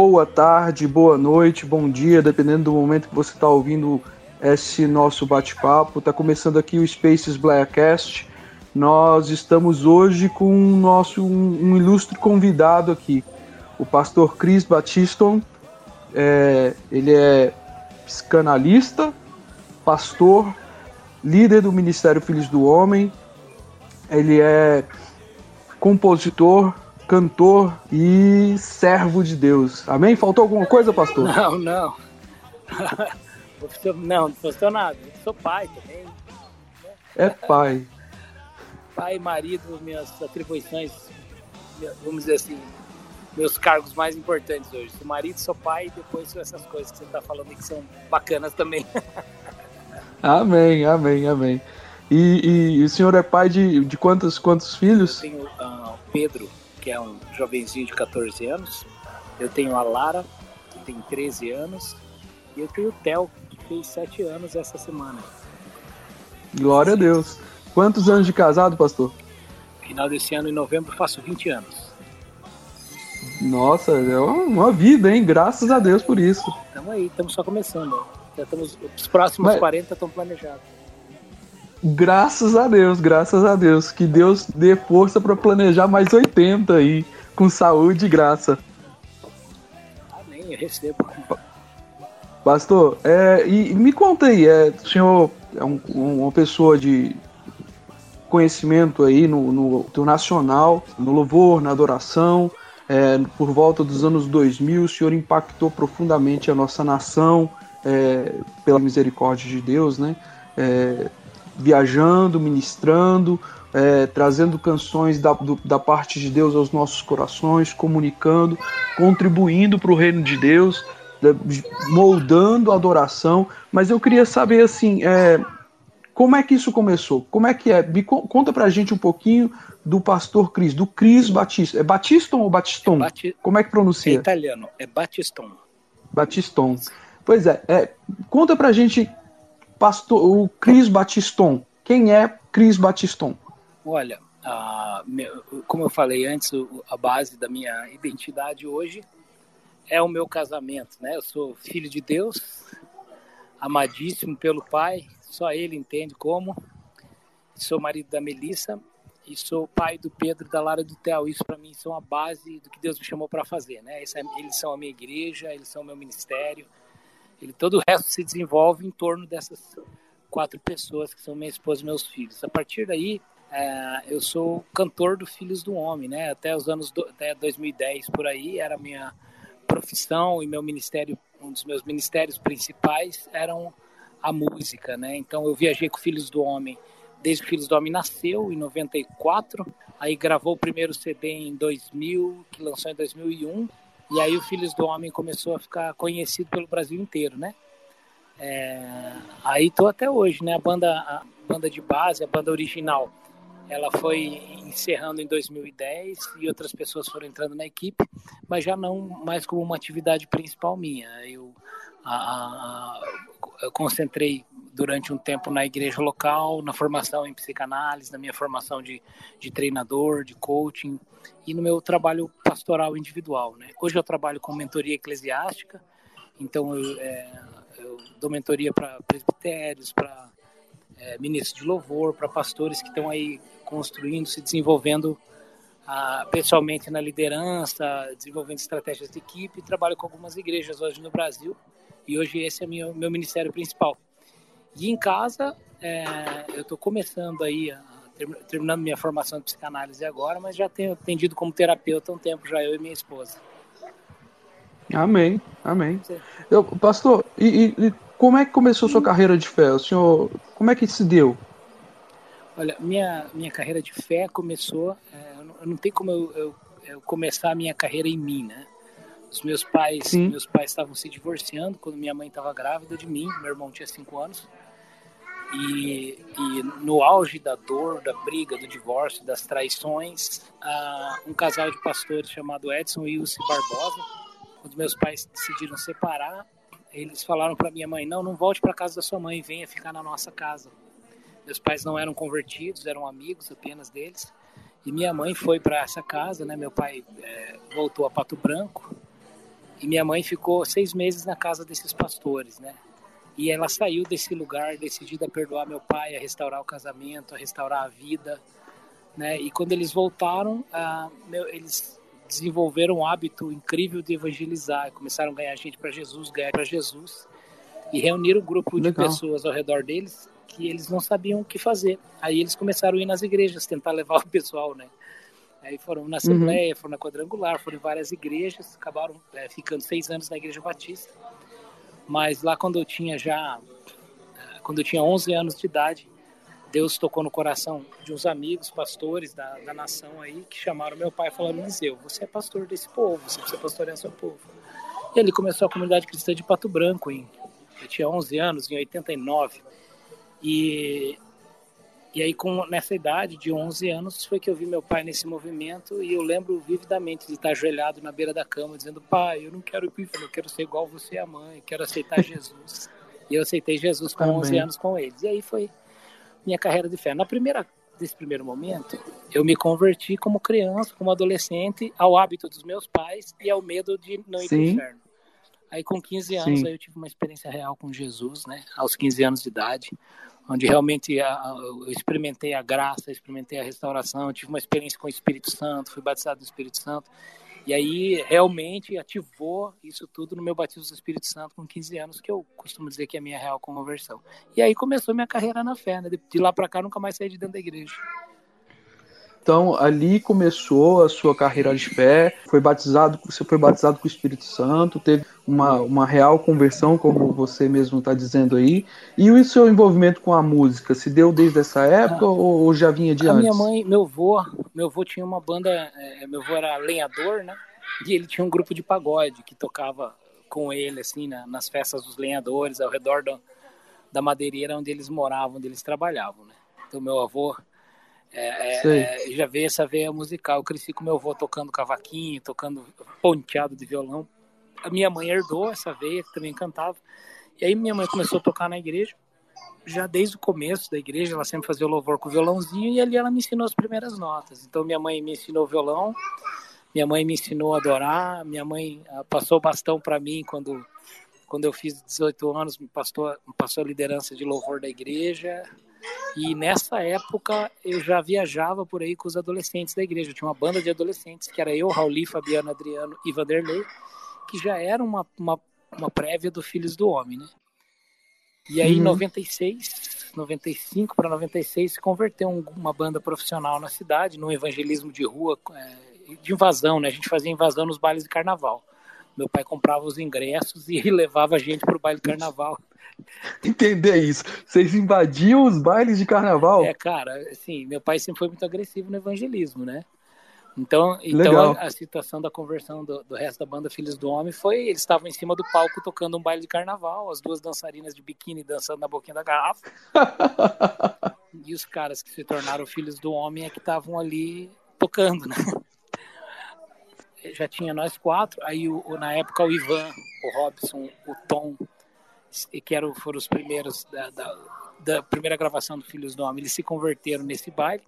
Boa tarde, boa noite, bom dia, dependendo do momento que você está ouvindo esse nosso bate-papo. Está começando aqui o Spaces Blackcast. Nós estamos hoje com um nosso um, um ilustre convidado aqui, o pastor Chris Batiston. É, ele é psicanalista, pastor, líder do Ministério Filhos do Homem. Ele é compositor, cantor e servo de Deus. Amém? Faltou alguma coisa, pastor? Não, não. não, não faltou nada. Eu sou pai também. É pai. Pai e marido, minhas atribuições, vamos dizer assim, meus cargos mais importantes hoje. Sou marido, sou pai e depois essas coisas que você está falando que são bacanas também. amém, amém, amém. E, e, o senhor é pai de, de quantos, quantos filhos? Eu tenho uh, Pedro, que é um jovenzinho de 14 anos. Eu tenho a Lara, que tem 13 anos. E eu tenho o Theo, que fez 7 anos essa semana. Glória a Deus. Quantos anos de casado, pastor? Final desse ano, em novembro, faço 20 anos. Nossa, é uma vida, hein? Graças a Deus por isso. Estamos aí, estamos só começando. Já estamos, os próximos Mas... 40 estão planejados. Graças a Deus, graças a Deus. Que Deus dê força para planejar mais 80 aí, com saúde e graça. Amém, eu recebo. Pastor, é, e me conta aí, é, o senhor é um, uma pessoa de conhecimento aí no, no, no nacional, no louvor, na adoração, é, por volta dos anos 2000, o senhor impactou profundamente a nossa nação, é, pela misericórdia de Deus, né? É, viajando, ministrando, é, trazendo canções da, do, da parte de Deus aos nossos corações, comunicando, contribuindo para o reino de Deus, moldando a adoração. Mas eu queria saber assim, é, como é que isso começou? Como é que é? Me conta pra gente um pouquinho do pastor Cris, do Cris Batista. É Batiston ou Batiston? É Bati... Como é que pronuncia? É italiano, é Batiston. Batiston. Pois é, é conta pra gente pastor, o Cris Batiston. Quem é Cris Batiston? Olha, como eu falei antes, a base da minha identidade hoje é o meu casamento, né? Eu sou filho de Deus, amadíssimo pelo Pai, só Ele entende como. Sou marido da Melissa e sou pai do Pedro da Lara do Theo. Isso para mim são a base do que Deus me chamou para fazer, né? Eles são a minha igreja, eles são o meu ministério, ele, todo o resto se desenvolve em torno dessas quatro pessoas que são minha esposa e meus filhos. A partir daí, é, eu sou cantor do Filhos do Homem, né? Até os anos do, até 2010 por aí era minha profissão e meu ministério, um dos meus ministérios principais eram a música, né? Então eu viajei com Filhos do Homem desde que Filhos do Homem nasceu em 94, aí gravou o primeiro CD em 2000, que lançou em 2001 e aí o Filhos do Homem começou a ficar conhecido pelo Brasil inteiro, né? É, aí tô até hoje, né? A banda, a banda de base, a banda original, ela foi encerrando em 2010 e outras pessoas foram entrando na equipe, mas já não mais como uma atividade principal minha. Eu, a, a, eu concentrei durante um tempo na igreja local, na formação em psicanálise, na minha formação de, de treinador, de coaching e no meu trabalho pastoral individual. Né? Hoje eu trabalho com mentoria eclesiástica, então eu, é, eu dou mentoria para presbitérios, para é, ministros de louvor, para pastores que estão aí construindo, se desenvolvendo ah, pessoalmente na liderança, desenvolvendo estratégias de equipe. Trabalho com algumas igrejas hoje no Brasil e hoje esse é meu, meu ministério principal. E em casa, é, eu estou começando aí, a, terminando minha formação de psicanálise agora, mas já tenho atendido como terapeuta há um tempo já, eu e minha esposa. Amém, amém. Eu, pastor, e, e, como é que começou sua carreira de fé? O senhor, como é que se deu? Olha, minha, minha carreira de fé começou, é, eu não tenho como eu, eu, eu, começar a minha carreira em mim, né? Os meus pais, Sim. meus pais estavam se divorciando quando minha mãe estava grávida de mim, meu irmão tinha cinco anos. E, e, no auge da dor, da briga, do divórcio, das traições, uh, um casal de pastores chamado Edson e Ilse Barbosa, quando meus pais decidiram separar, eles falaram para minha mãe: não, não volte para casa da sua mãe, venha ficar na nossa casa. Meus pais não eram convertidos, eram amigos apenas deles. E minha mãe foi para essa casa, né? Meu pai é, voltou a Pato Branco e minha mãe ficou seis meses na casa desses pastores, né? E ela saiu desse lugar decidida a perdoar meu pai, a restaurar o casamento, a restaurar a vida, né? E quando eles voltaram, ah, meu, eles desenvolveram um hábito incrível de evangelizar, começaram a ganhar gente para Jesus, ganhar para Jesus, e reuniram um grupo Legal. de pessoas ao redor deles que eles não sabiam o que fazer. Aí eles começaram a ir nas igrejas, tentar levar o pessoal, né? Aí foram na Assembleia, uhum. foram na Quadrangular, foram em várias igrejas, acabaram é, ficando seis anos na Igreja Batista. Mas lá quando eu tinha já, eh, quando eu tinha 11 anos de idade, Deus tocou no coração de uns amigos, pastores da, da nação aí, que chamaram meu pai e falaram, Eliseu, você é pastor desse povo, você precisa pastorear seu povo. E ele começou a comunidade cristã de Pato Branco, em, eu tinha 11 anos, em 89. E, e aí, com, nessa idade de 11 anos, foi que eu vi meu pai nesse movimento e eu lembro vividamente de estar ajoelhado na beira da cama, dizendo: Pai, eu não quero ir para o inferno, eu quero ser igual você e a mãe, quero aceitar Jesus. e eu aceitei Jesus com Amém. 11 anos com eles. E aí foi minha carreira de fé. Na primeira desse primeiro momento, eu me converti como criança, como adolescente, ao hábito dos meus pais e ao medo de não ir para o inferno. Aí com 15 anos aí eu tive uma experiência real com Jesus, né? Aos 15 anos de idade, onde realmente eu experimentei a graça, experimentei a restauração, tive uma experiência com o Espírito Santo, fui batizado no Espírito Santo. E aí realmente ativou isso tudo no meu batismo do Espírito Santo com 15 anos, que eu costumo dizer que é a minha real conversão. E aí começou minha carreira na fé, né? De lá para cá nunca mais saí de dentro da igreja. Então, ali começou a sua carreira de fé, foi batizado, você foi batizado com o Espírito Santo, teve uma, uma real conversão, como você mesmo está dizendo aí. E o seu envolvimento com a música, se deu desde essa época ah, ou, ou, já vinha de a antes? Minha mãe, meu avô, meu avô tinha uma banda, é, meu avô era lenhador, né? E ele tinha um grupo de pagode que tocava com ele, assim, na, nas festas dos lenhadores, ao redor do, da madeireira onde eles moravam, onde eles trabalhavam, né? Então, meu avô é, é, é, já veio essa veia musical. Eu cresci com meu avô tocando cavaquinho, tocando ponteado de violão. A minha mãe herdou essa veia, que também cantava. E aí minha mãe começou a tocar na igreja. Já desde o começo da igreja, ela sempre fazia o louvor com o violãozinho e ali ela me ensinou as primeiras notas. Então minha mãe me ensinou violão, minha mãe me ensinou a adorar, minha mãe ah, passou o bastão para mim quando quando eu fiz 18 anos, me passou, me passou a liderança de louvor da igreja. E nessa época eu já viajava por aí com os adolescentes da igreja. Eu tinha uma banda de adolescentes, que era eu, Rauli, Fabiano, Adriano e Vanderlei, que já era uma, uma, uma prévia do Filhos do Homem, né? E aí, em uhum. 96, 95 para 96, se converteu uma banda profissional na cidade, num evangelismo de rua, é, de invasão, né? A gente fazia invasão nos bailes de carnaval. Meu pai comprava os ingressos e levava a gente para o baile de carnaval entender isso. Vocês invadiam os bailes de carnaval? É, cara, assim, meu pai sempre foi muito agressivo no evangelismo, né? Então, então a, a, situação da conversão do, do, resto da banda Filhos do Homem foi: eles estavam em cima do palco tocando um baile de carnaval, as duas dançarinas de biquíni dançando na boquinha da garrafa. e os caras que se tornaram Filhos do Homem é que estavam ali tocando, né? Já tinha nós quatro, aí o, na época o Ivan, o Robson, o Tom que eram, foram os primeiros da, da, da, primeira gravação do Filhos do Homem, eles se converteram nesse baile.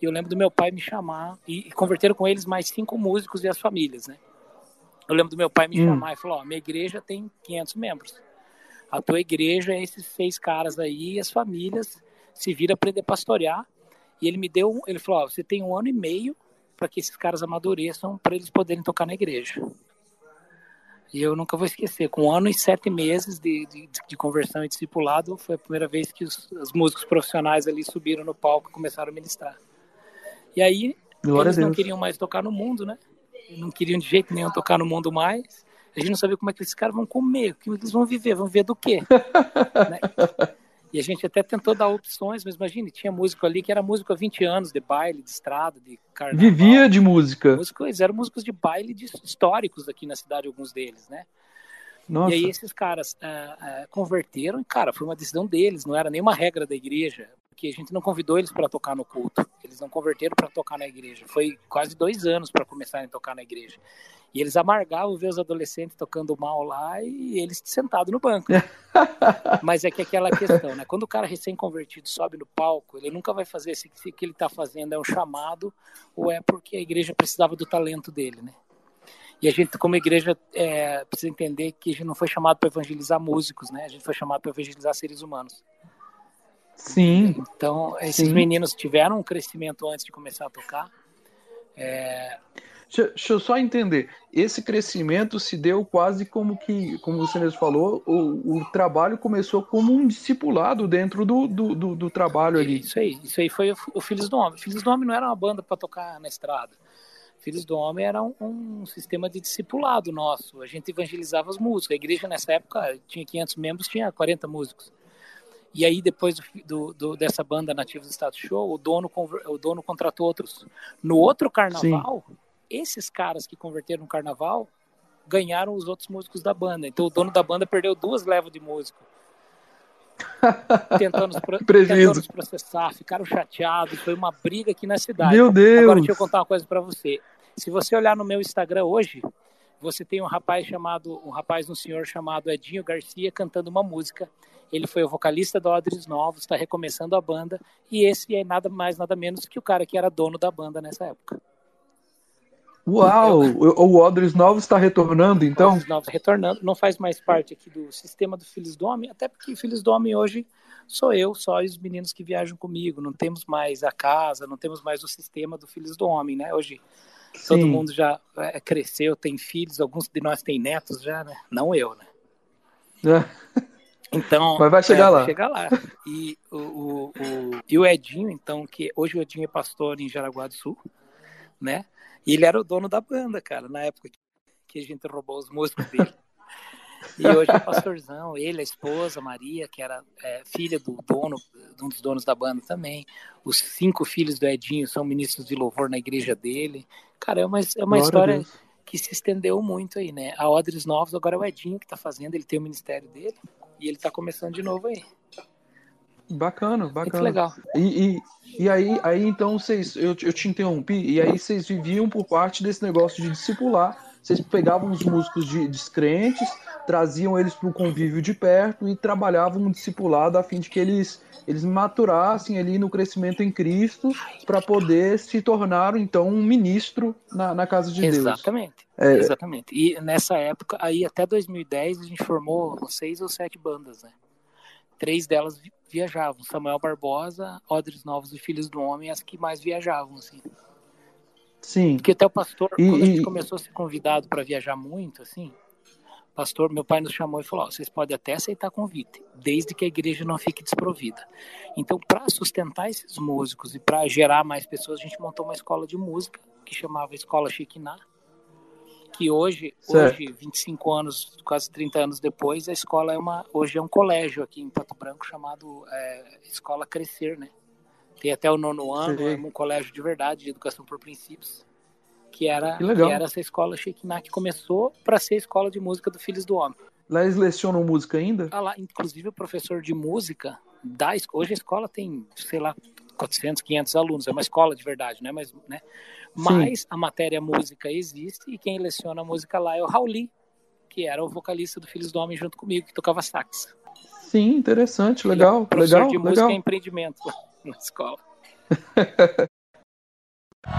E eu lembro do meu pai me chamar, e, e converteram com eles mais cinco músicos e as famílias, né? Eu lembro do meu pai me hum. chamar e falou: Ó, minha igreja tem 500 membros. A tua igreja é esses seis caras aí, e as famílias se viram aprender a pastorear. E ele me deu, ele falou: Ó, você tem um ano e meio para que esses caras amadureçam, para eles poderem tocar na igreja. E eu nunca vou esquecer, com um ano e sete meses de, de, de conversão e discipulado, foi a primeira vez que os, os, músicos profissionais ali subiram no palco e começaram a ministrar. E aí, Glória eles não queriam mais tocar no mundo, né? Não queriam de jeito nenhum tocar no mundo mais. A gente não sabia como é que esses caras vão comer, é que eles vão viver, vão viver do quê? né? E a gente até tentou dar opções, mas imagine, tinha músico ali que era músico há 20 anos, de baile, de estrada, de carnaval. Vivia de música. Músicos, eram músicos de baile de, históricos aqui na cidade, alguns deles, né? Nossa. E aí esses caras uh, uh, converteram e, cara, foi uma decisão deles, não era nenhuma regra da igreja. Que a gente não convidou eles para tocar no culto. Eles não converteram para tocar na igreja. Foi quase dois anos para começarem a tocar na igreja. E eles amargavam ver os adolescentes tocando mal lá e eles sentados no banco. Mas é que aquela questão, né? Quando o cara recém-convertido sobe no palco, ele nunca vai fazer se o que ele está fazendo é um chamado ou é porque a igreja precisava do talento dele, né? E a gente, como igreja, é, precisa entender que a gente não foi chamado para evangelizar músicos, né? A gente foi chamado para evangelizar seres humanos. Sim. Então, esses Sim. meninos tiveram um crescimento antes de começar a tocar. É... Deixa, deixa, eu só entender. Esse crescimento se deu quase como que, como você mesmo falou, o, o trabalho começou como um discipulado dentro do, do, do, do trabalho ali. Isso aí, isso aí foi o, o Filhos do Homem. Filhos do Homem não era uma banda para tocar na estrada. Filhos do Homem era um, um, sistema de discipulado nosso. A gente evangelizava as músicas. A igreja nessa época tinha 500 membros, tinha 40 músicos. E aí, depois do, do, do, dessa banda Nativos Status Show, o dono, o dono contratou outros. No outro carnaval, Sim. esses caras que converteram no carnaval ganharam os outros músicos da banda. Então, o dono da banda perdeu duas levas de músico. tentando, nos, tentando nos processar, ficaram chateados. Foi uma briga aqui na cidade. Meu Deus! Agora, deixa eu contar uma coisa para você. Se você olhar no meu Instagram hoje, você tem um rapaz chamado, um rapaz, um senhor chamado Edinho Garcia cantando uma música ele foi o vocalista do Odres Novos, está recomeçando a banda, e esse é nada mais, nada menos que o cara que era dono da banda nessa época. Uau! O Odres Novos está retornando, então? Odres Novos retornando, não faz mais parte aqui do sistema do Filhos do Homem, até porque Filhos do Homem hoje sou eu, só e os meninos que viajam comigo. Não temos mais a casa, não temos mais o sistema do Filhos do Homem, né? Hoje Sim. todo mundo já é, cresceu, tem filhos, alguns de nós têm netos já, né? Não eu, né? É. Então, Mas vai chegar é, lá. Vai chegar lá. E o, o, o, e o Edinho, então, que hoje o Edinho é pastor em Jaraguá do Sul, né? E ele era o dono da banda, cara, na época que a gente roubou os músicos dele. E hoje é pastorzão, ele, a esposa, Maria, que era é, filha do dono, de um dos donos da banda também. Os cinco filhos do Edinho são ministros de louvor na igreja dele. Cara, é uma, é uma história que se estendeu muito aí, né? A Odres Novos, agora é o Edinho que tá fazendo, ele tem o ministério dele. E ele tá começando de novo aí. Bacana, bacana. Muito legal. E, e, e, aí, aí, então, vocês, eu, eu te interrompi, e aí vocês viviam por parte desse negócio de discipular. Vocês pegavam os músicos de, descrentes, traziam eles para o convívio de perto e trabalhavam um discipulado a fim de que eles, eles maturassem ali no crescimento em Cristo para poder se tornar, então, um ministro na, na casa de Deus. Exatamente. É. Exatamente. E nessa época, aí até 2010, a gente formou seis ou sete bandas, né? Três delas viajavam. Samuel Barbosa, Odres Novos e Filhos do Homem, as que mais viajavam, assim. Sim. Porque até o pastor, e, quando a gente começou a ser convidado para viajar muito, assim, pastor, meu pai nos chamou e falou: vocês podem até aceitar convite, desde que a igreja não fique desprovida. Então, para sustentar esses músicos e para gerar mais pessoas, a gente montou uma escola de música que chamava Escola Chiquiná que hoje, hoje, 25 anos, quase 30 anos depois, a escola é uma, hoje é um colégio aqui em Pato Branco chamado é, Escola Crescer, né? Tem até o nono ano, é um colégio de verdade, de educação por princípios, que era, que, que era essa escola Shekinah que começou para ser a escola de música do Filhos do Homem. Lá eles lecionam música ainda? Ah, lá, inclusive o professor de música da hoje a escola tem, sei lá, 400, 500 alunos, é uma escola de verdade, né? Mas, né? Mas Sim. a matéria música existe e quem leciona a música lá é o Rauli, que era o vocalista do Filhos do Homem junto comigo, que tocava sax. Sim, interessante, legal, é legal, de legal. música e empreendimento na escola.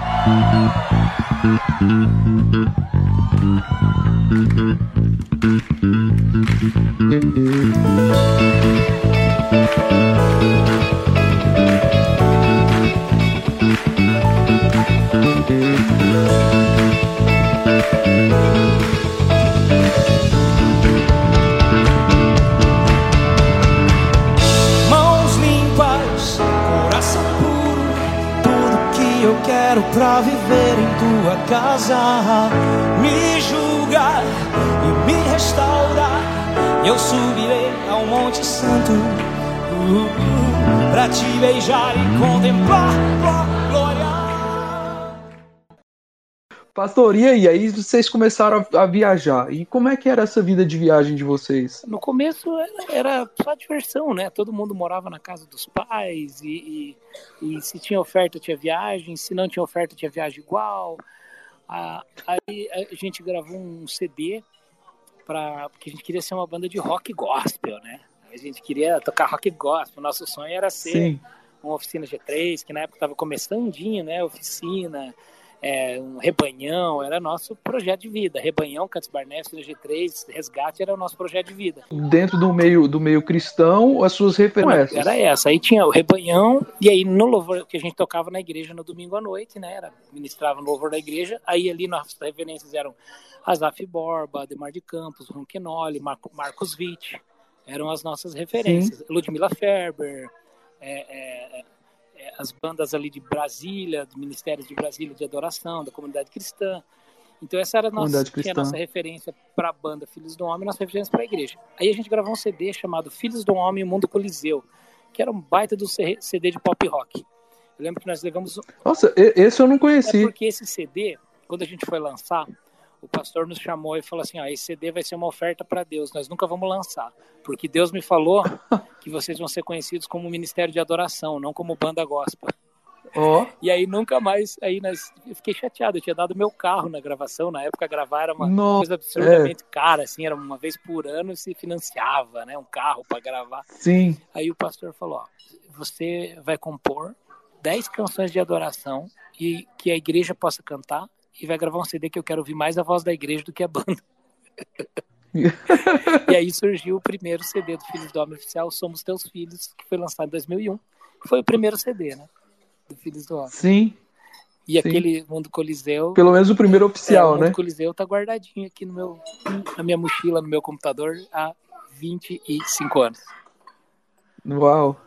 quero pra viver em tua casa. Me julgar e me restaurar. Eu subirei ao Monte Santo uh, uh, pra te beijar e contemplar tua glória. Pastor, e aí? Vocês começaram a, a, viajar. E como é que era essa vida de viagem de vocês? No começo era, era só diversão, né? Todo mundo morava na casa dos pais e, e, e, se tinha oferta tinha viagem, se não tinha oferta tinha viagem igual. Ah, aí a gente gravou um CD para porque a gente queria ser uma banda de rock gospel, né? A gente queria tocar rock gospel. Nosso sonho era ser Sim. uma oficina G3, que na época estava começandinho, né? Oficina é, um rebanhão, era nosso projeto de vida. Rebanhão, Cantos Barnett, G3, Resgate era o nosso projeto de vida. Dentro do meio, do meio cristão, as suas referências? Era essa. Aí tinha o Rebanhão, e aí no louvor que a gente tocava na igreja no domingo à noite, né? Era, ministrava no louvor da igreja. Aí ali nossas referências eram Azaf Borba, Demar de Campos, Ronquinoli, Marco, Marcos Witt. Eram as nossas referências. Sim. Ludmila Ferber. É, é, as bandas ali de Brasília, do Ministério de Brasília de Adoração, da comunidade cristã. Então essa era a nossa, a nossa referência para a banda Filhos do Homem, nossa referência para a igreja. Aí a gente gravou um CD chamado Filhos do Homem e o Mundo Coliseu, que era um baita do CD de pop rock. Eu lembro que nós levamos. Nossa, esse eu não conheci. É porque esse CD, quando a gente foi lançar, o pastor nos chamou e falou assim: ah, esse CD vai ser uma oferta para Deus, nós nunca vamos lançar, porque Deus me falou que vocês vão ser conhecidos como ministério de adoração, não como banda gospel. Oh. E aí nunca mais, aí nós, eu fiquei chateado, eu tinha dado meu carro na gravação, na época gravar era uma Nossa, coisa absurdamente é. cara, assim, era uma vez por ano se financiava, né, um carro para gravar. Sim. Aí o pastor falou, ó, você vai compor 10 canções de adoração e que a igreja possa cantar e vai gravar um CD que eu quero ouvir mais a voz da igreja do que a banda. e aí surgiu o primeiro CD do Filhos do Homem Oficial, Somos Teus Filhos, que foi lançado em 2001. Foi o primeiro CD, né? Do Filhos do Homem. Sim. E Sim. aquele Mundo Coliseu. Pelo menos o primeiro oficial, é, o Mundo né? Coliseu tá guardadinho aqui no meu, na minha mochila, no meu computador, há 25 anos. Uau!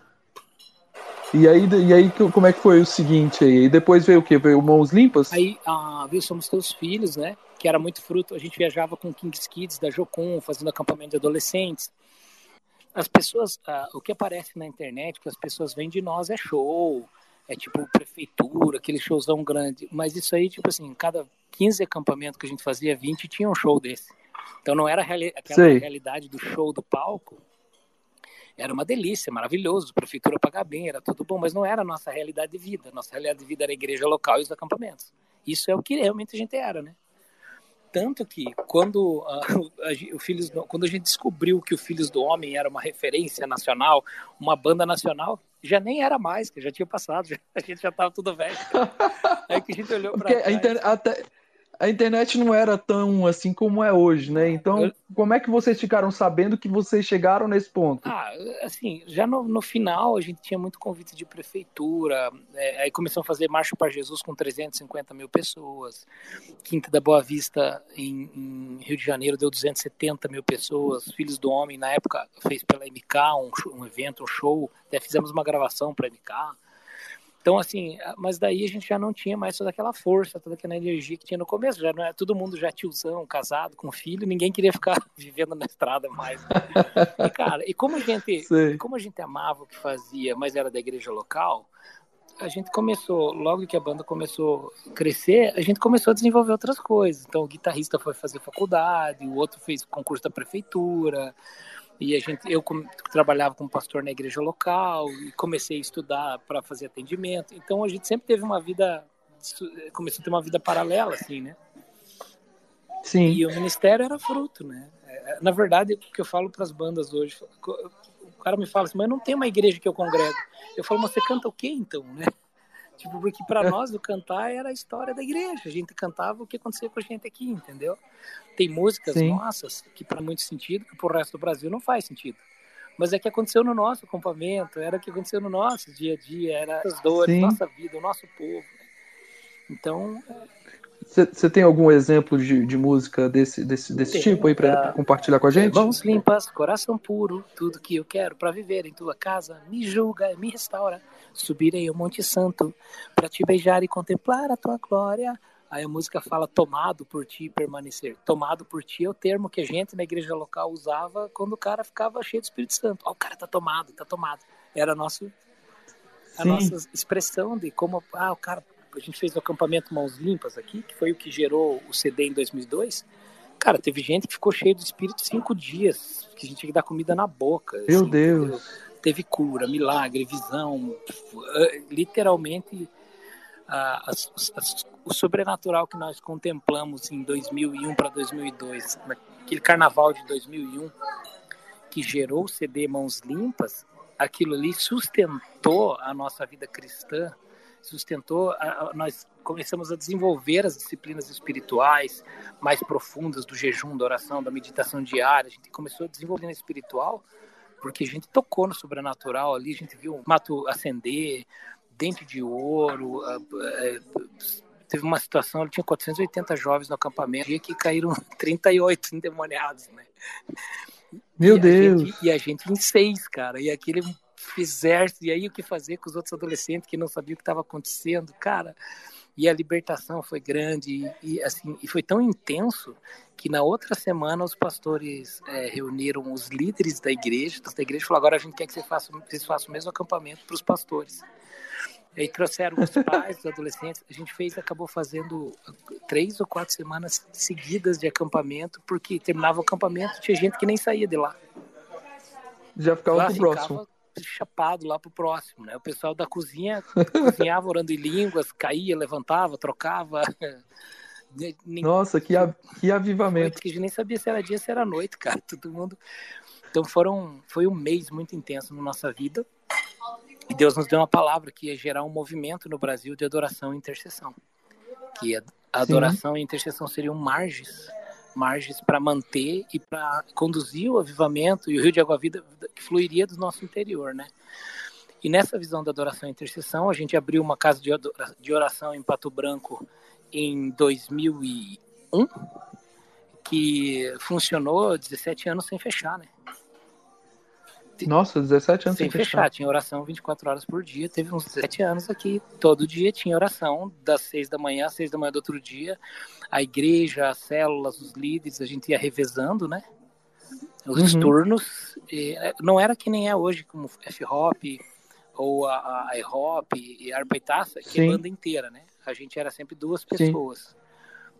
E aí, e aí, como é que foi o seguinte aí? E depois veio o quê? Veio Mãos Limpas? Aí, ah, viu, Somos Teus Filhos, né? Que era muito fruto. A gente viajava com Kings Kids da Jocum, fazendo acampamento de adolescentes. As pessoas, ah, o que aparece na internet, que as pessoas veem de nós é show, é tipo prefeitura, aquele showzão grande. Mas isso aí, tipo assim, cada 15 acampamentos que a gente fazia, 20 tinha um show desse. Então não era aquela Sei. realidade do show do palco, era uma delícia, maravilhoso, a prefeitura pagar bem, era tudo bom, mas não era a nossa realidade de vida. Nossa realidade de vida era a igreja local e os acampamentos. Isso é o que realmente a gente era, né? Tanto que quando, a, a, o Filhos do, quando a gente descobriu que o Filhos do Homem era uma referência nacional, uma banda nacional, já nem era mais, que já tinha passado, já, a gente já estava tudo velho. Aí que a gente olhou para até, a internet não era tão assim como é hoje, né? Então, eu... como é que vocês ficaram sabendo que vocês chegaram nesse ponto? Ah, assim, já no, no final a gente tinha muito convite de prefeitura, é, aí começou a fazer Marcha para Jesus com 350 mil pessoas, Quinta da Boa Vista em, em, Rio de Janeiro deu 270 mil pessoas, Filhos do Homem na época fez pela MK um, um evento, um show, até fizemos uma gravação para MK. Então, assim, mas daí a gente já não tinha mais toda aquela força, toda aquela energia que tinha no começo. Já não é todo mundo já tiozão, casado, com filho, ninguém queria ficar vivendo na estrada mais. e, cara, e como a gente, como a gente amava o que fazia, mas era da igreja local, a gente começou, logo que a banda começou a crescer, a gente começou a desenvolver outras coisas. Então, o guitarrista foi fazer faculdade, o outro fez concurso da prefeitura. E a gente, eu trabalhava como pastor na igreja local e comecei a estudar para fazer atendimento. Então a gente sempre teve uma vida, começou a ter uma vida paralela, assim, né? Sim. E o ministério era fruto, né? É, na verdade, o que eu falo para as bandas hoje, o cara me fala assim, mas não tem uma igreja que eu congrego. Eu falo, mas você canta o quê então, né? Tipo, porque para nós o cantar era a história da igreja. A gente cantava o que acontecia com a gente aqui, entendeu? Tem músicas Sim. nossas que para muito sentido, que para o resto do Brasil não faz sentido. Mas é que aconteceu no nosso acampamento, era o que aconteceu no nosso dia a dia, era as dores, Sim. nossa vida, o nosso povo. Então, você tem algum exemplo de, de música desse, desse, desse tipo aí para compartilhar com a gente? Mãos limpas, coração puro, tudo que eu quero para viver em tua casa, me julga, me restaura. Subirei ao Monte Santo para te beijar e contemplar a tua glória. Aí a música fala tomado por ti permanecer. Tomado por ti é o termo que a gente na igreja local usava quando o cara ficava cheio do Espírito Santo. Ó, oh, o cara tá tomado, tá tomado. Era a nossa, a nossa expressão de como ah, o cara a gente fez o acampamento Mãos Limpas aqui, que foi o que gerou o CD em 2002. Cara, teve gente que ficou cheio do espírito cinco dias, que a gente tinha que dar comida na boca. Meu assim, Deus! Entendeu? Teve cura, milagre, visão, eh, literalmente o sobrenatural que nós contemplamos em 2001 para 2002, aquele carnaval de 2001 que gerou o CD Mãos Limpas, aquilo ali sustentou a nossa vida cristã, sustentou, a, a, nós começamos a desenvolver as disciplinas espirituais mais profundas do jejum, da oração, da meditação diária, a gente começou a desenvolver a espiritual porque a gente tocou no sobrenatural ali, a gente viu o mato acender, dente de ouro, teve uma situação, tinha 480 jovens no acampamento, que caíram 38 endemoniados, né? Meu e Deus! A gente, e a gente em seis, cara. E aquele exército, e aí o que fazer com os outros adolescentes que não sabiam o que estava acontecendo, cara. E a libertação foi grande e, e, assim e foi tão intenso que na outra semana os pastores é, reuniram os líderes da igreja, da igreja, falou agora a gente quer que vocês façam, vocês façam o mesmo acampamento para os pastores. E aí trouxeram os pais, os adolescentes. A gente fez, acabou fazendo três ou quatro semanas seguidas de acampamento, porque terminava o acampamento, tinha gente que nem saía de lá. Já ficava lá pro próximo. Chapado lá pro próximo, né? O pessoal da cozinha cozinhava orando em línguas, caía, levantava, trocava. Nossa, que, que avivamento. Que a gente nem sabia se era dia, se era noite, cara. Todo mundo. Então foram, foi um mês muito intenso na nossa vida. E Deus nos deu uma palavra que ia gerar um movimento no Brasil de adoração e intercessão. Que a adoração Sim. e intercessão seriam margens, margens para manter e para conduzir o avivamento e o rio de água vida que fluiria do nosso interior, né? E nessa visão da adoração e intercessão, a gente abriu uma casa de oração em Pato Branco em 2001, que funcionou 17 anos sem fechar, né? Nossa, 17 anos sem, sem fechar. fechar. Tinha oração 24 horas por dia. Teve uns 17 anos aqui. Todo dia tinha oração, das 6 da manhã às 6 da manhã do outro dia. A igreja, as células, os líderes, a gente ia revezando, né? Os uhum. turnos. É, não era que nem é hoje, como F-Hop ou a, a E-Hop e a Arpeitaça, que é banda inteira, né? A gente era sempre duas pessoas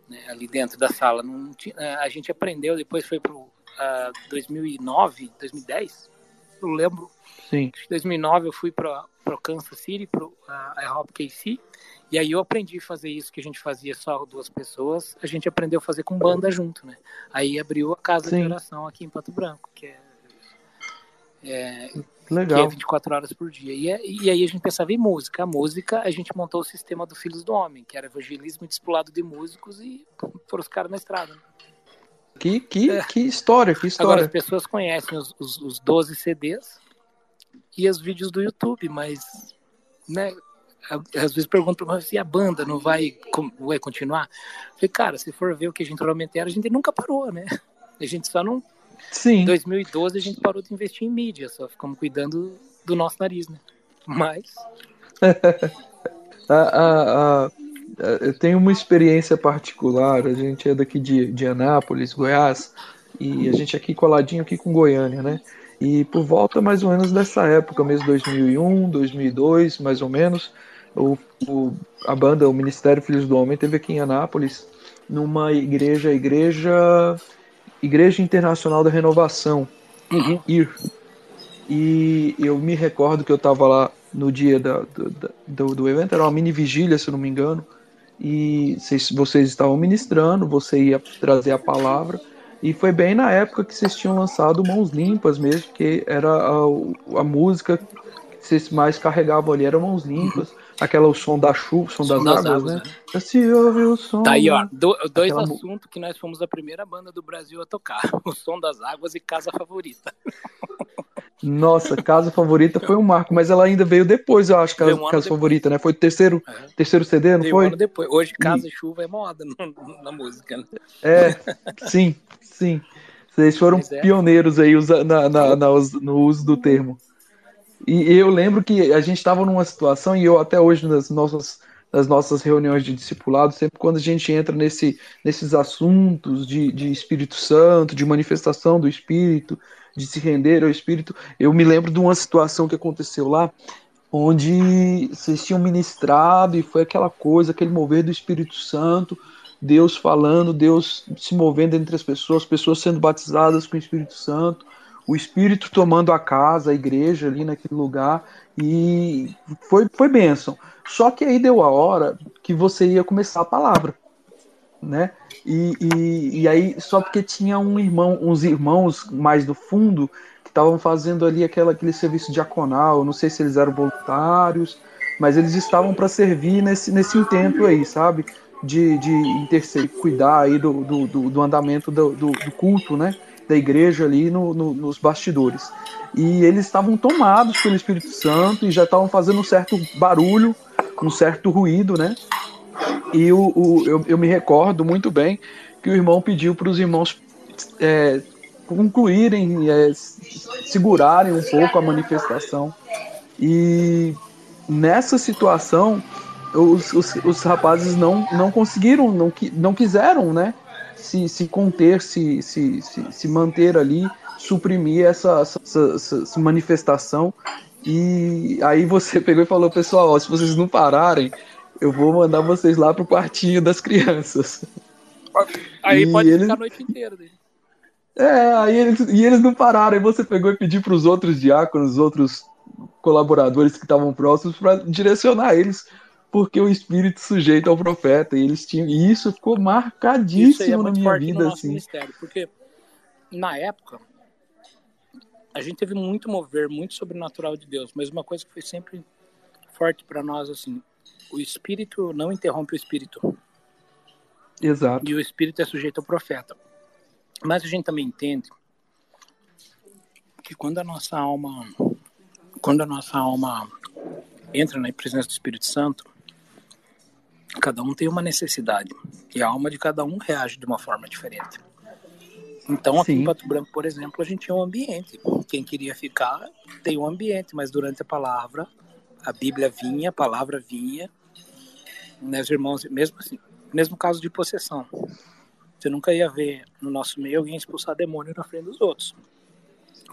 né, ali dentro da sala. Não tinha, a gente aprendeu, depois foi para uh, 2009, 2010 eu lembro. Sim. Em 2009 eu fui para o Kansas City, para a IHOP KC, e aí eu aprendi a fazer isso que a gente fazia só duas pessoas, a gente aprendeu a fazer com banda junto, né? Aí abriu a casa Sim. de oração aqui em Pato Branco, que é, é Legal. que é 24 horas por dia. E, é, e aí a gente pensava em música. A música, a gente montou o sistema do Filhos do Homem, que era evangelismo discipulado de músicos e foram os caras na estrada. Né? Que, que, é. que história, que história. Agora, as pessoas conhecem os, os, os 12 CDs e os vídeos do YouTube, mas, né, às vezes perguntam mas se a banda não vai, vai continuar? Eu falei, cara, se for ver o que a gente realmente era, a gente nunca parou, né? A gente só não. Sim. Em 2012 a gente parou de investir em mídia, só ficamos cuidando do nosso nariz, né? Mas. a, a, a, eu tenho uma experiência particular. A gente é daqui de, de Anápolis, Goiás, e a gente é aqui coladinho aqui com Goiânia, né? E por volta mais ou menos dessa época, mesmo 2001, 2002, mais ou menos, o, o, a banda, o Ministério Filhos do Homem, teve aqui em Anápolis, numa igreja, igreja, igreja Internacional da Renovação, uhum. IR. E eu me recordo que eu estava lá no dia da, do, do, do evento, era uma mini vigília, se não me engano, e vocês, vocês estavam ministrando, você ia trazer a palavra, e foi bem na época que vocês tinham lançado Mãos Limpas mesmo, que era a, a música que vocês mais carregavam ali, era Mãos Limpas, aquela o som da chuva, o som, som das, das, águas, né? né? Se ouve o som. Tá aí, ó, do, dois aquela... assuntos que nós fomos a primeira banda do Brasil a tocar: o som das águas e Casa Favorita. Nossa, Casa Favorita foi um marco, mas ela ainda veio depois, eu acho, Casa, um casa Favorita, né? Foi o terceiro, é. terceiro CD, não foi? Um ano depois. Hoje Casa e... e Chuva é moda no, na música, né? É, sim, sim. Vocês foram é. pioneiros aí na, na, na, no uso do termo. E eu lembro que a gente estava numa situação, e eu até hoje nas nossas, nas nossas reuniões de discipulado, sempre quando a gente entra nesse, nesses assuntos de, de Espírito Santo, de manifestação do Espírito, de se render ao Espírito. Eu me lembro de uma situação que aconteceu lá, onde vocês tinham ministrado e foi aquela coisa, aquele mover do Espírito Santo, Deus falando, Deus se movendo entre as pessoas, pessoas sendo batizadas com o Espírito Santo, o Espírito tomando a casa, a igreja ali naquele lugar, e foi, foi bênção. Só que aí deu a hora que você ia começar a palavra, né? E, e, e aí, só porque tinha um irmão, uns irmãos mais do fundo que estavam fazendo ali aquela, aquele serviço diaconal, não sei se eles eram voluntários, mas eles estavam para servir nesse, nesse intento aí, sabe? De, de interceder, cuidar aí do, do, do andamento do, do, do culto, né? da igreja ali no, no, nos bastidores. E eles estavam tomados pelo Espírito Santo e já estavam fazendo um certo barulho, um certo ruído, né? E o, o eu, eu, me recordo muito bem que o irmão pediu para os irmãos é, concluírem, é, segurarem um pouco a manifestação. E nessa situação, os, os, os rapazes não, não conseguiram, não, não quiseram, né? se, se conter, se, se, se, se manter ali, suprimir essa, essa, essa, essa manifestação. E aí você pegou e falou, pessoal, ó, se vocês não pararem, eu vou mandar vocês lá pro quartinho das crianças. Aí e pode eles... ficar a noite inteira. Né? É, aí eles, e eles não pararam, aí você pegou e pediu para os outros diáconos, os outros colaboradores que estavam próximos, para direcionar eles porque o espírito sujeito ao profeta. E eles tinham. E isso ficou marcadíssimo isso é na minha vida. assim. Ministério, porque na época a gente teve muito mover, muito sobrenatural de Deus, mas uma coisa que foi sempre forte para nós assim, o espírito não interrompe o espírito. Exato. E o espírito é sujeito ao profeta. Mas a gente também entende que quando a nossa alma quando a nossa alma entra na presença do Espírito Santo, Cada um tem uma necessidade e a alma de cada um reage de uma forma diferente. Então, aqui Sim. em Pato Branco, por exemplo, a gente tinha um ambiente. Quem queria ficar tem um ambiente, mas durante a palavra, a Bíblia vinha, a palavra vinha. Meus irmãos, mesmo assim, mesmo caso de possessão, você nunca ia ver no nosso meio alguém expulsar demônio na frente dos outros.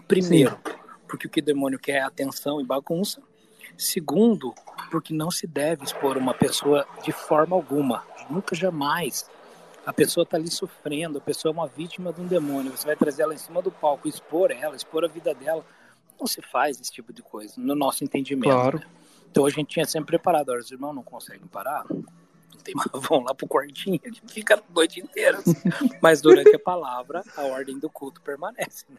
Primeiro, Sim. porque o que o demônio quer é atenção e bagunça. Segundo, porque não se deve expor uma pessoa de forma alguma, nunca jamais. A pessoa está ali sofrendo, a pessoa é uma vítima de um demônio, você vai trazer ela em cima do palco, expor ela, expor a vida dela. Não se faz esse tipo de coisa, no nosso entendimento. Claro. Né? Então a gente tinha sempre preparado, os irmãos não conseguem parar, não tem mais, vão lá pro quartinho, a gente fica a noite inteira. Mas durante a palavra, a ordem do culto permanece. Né?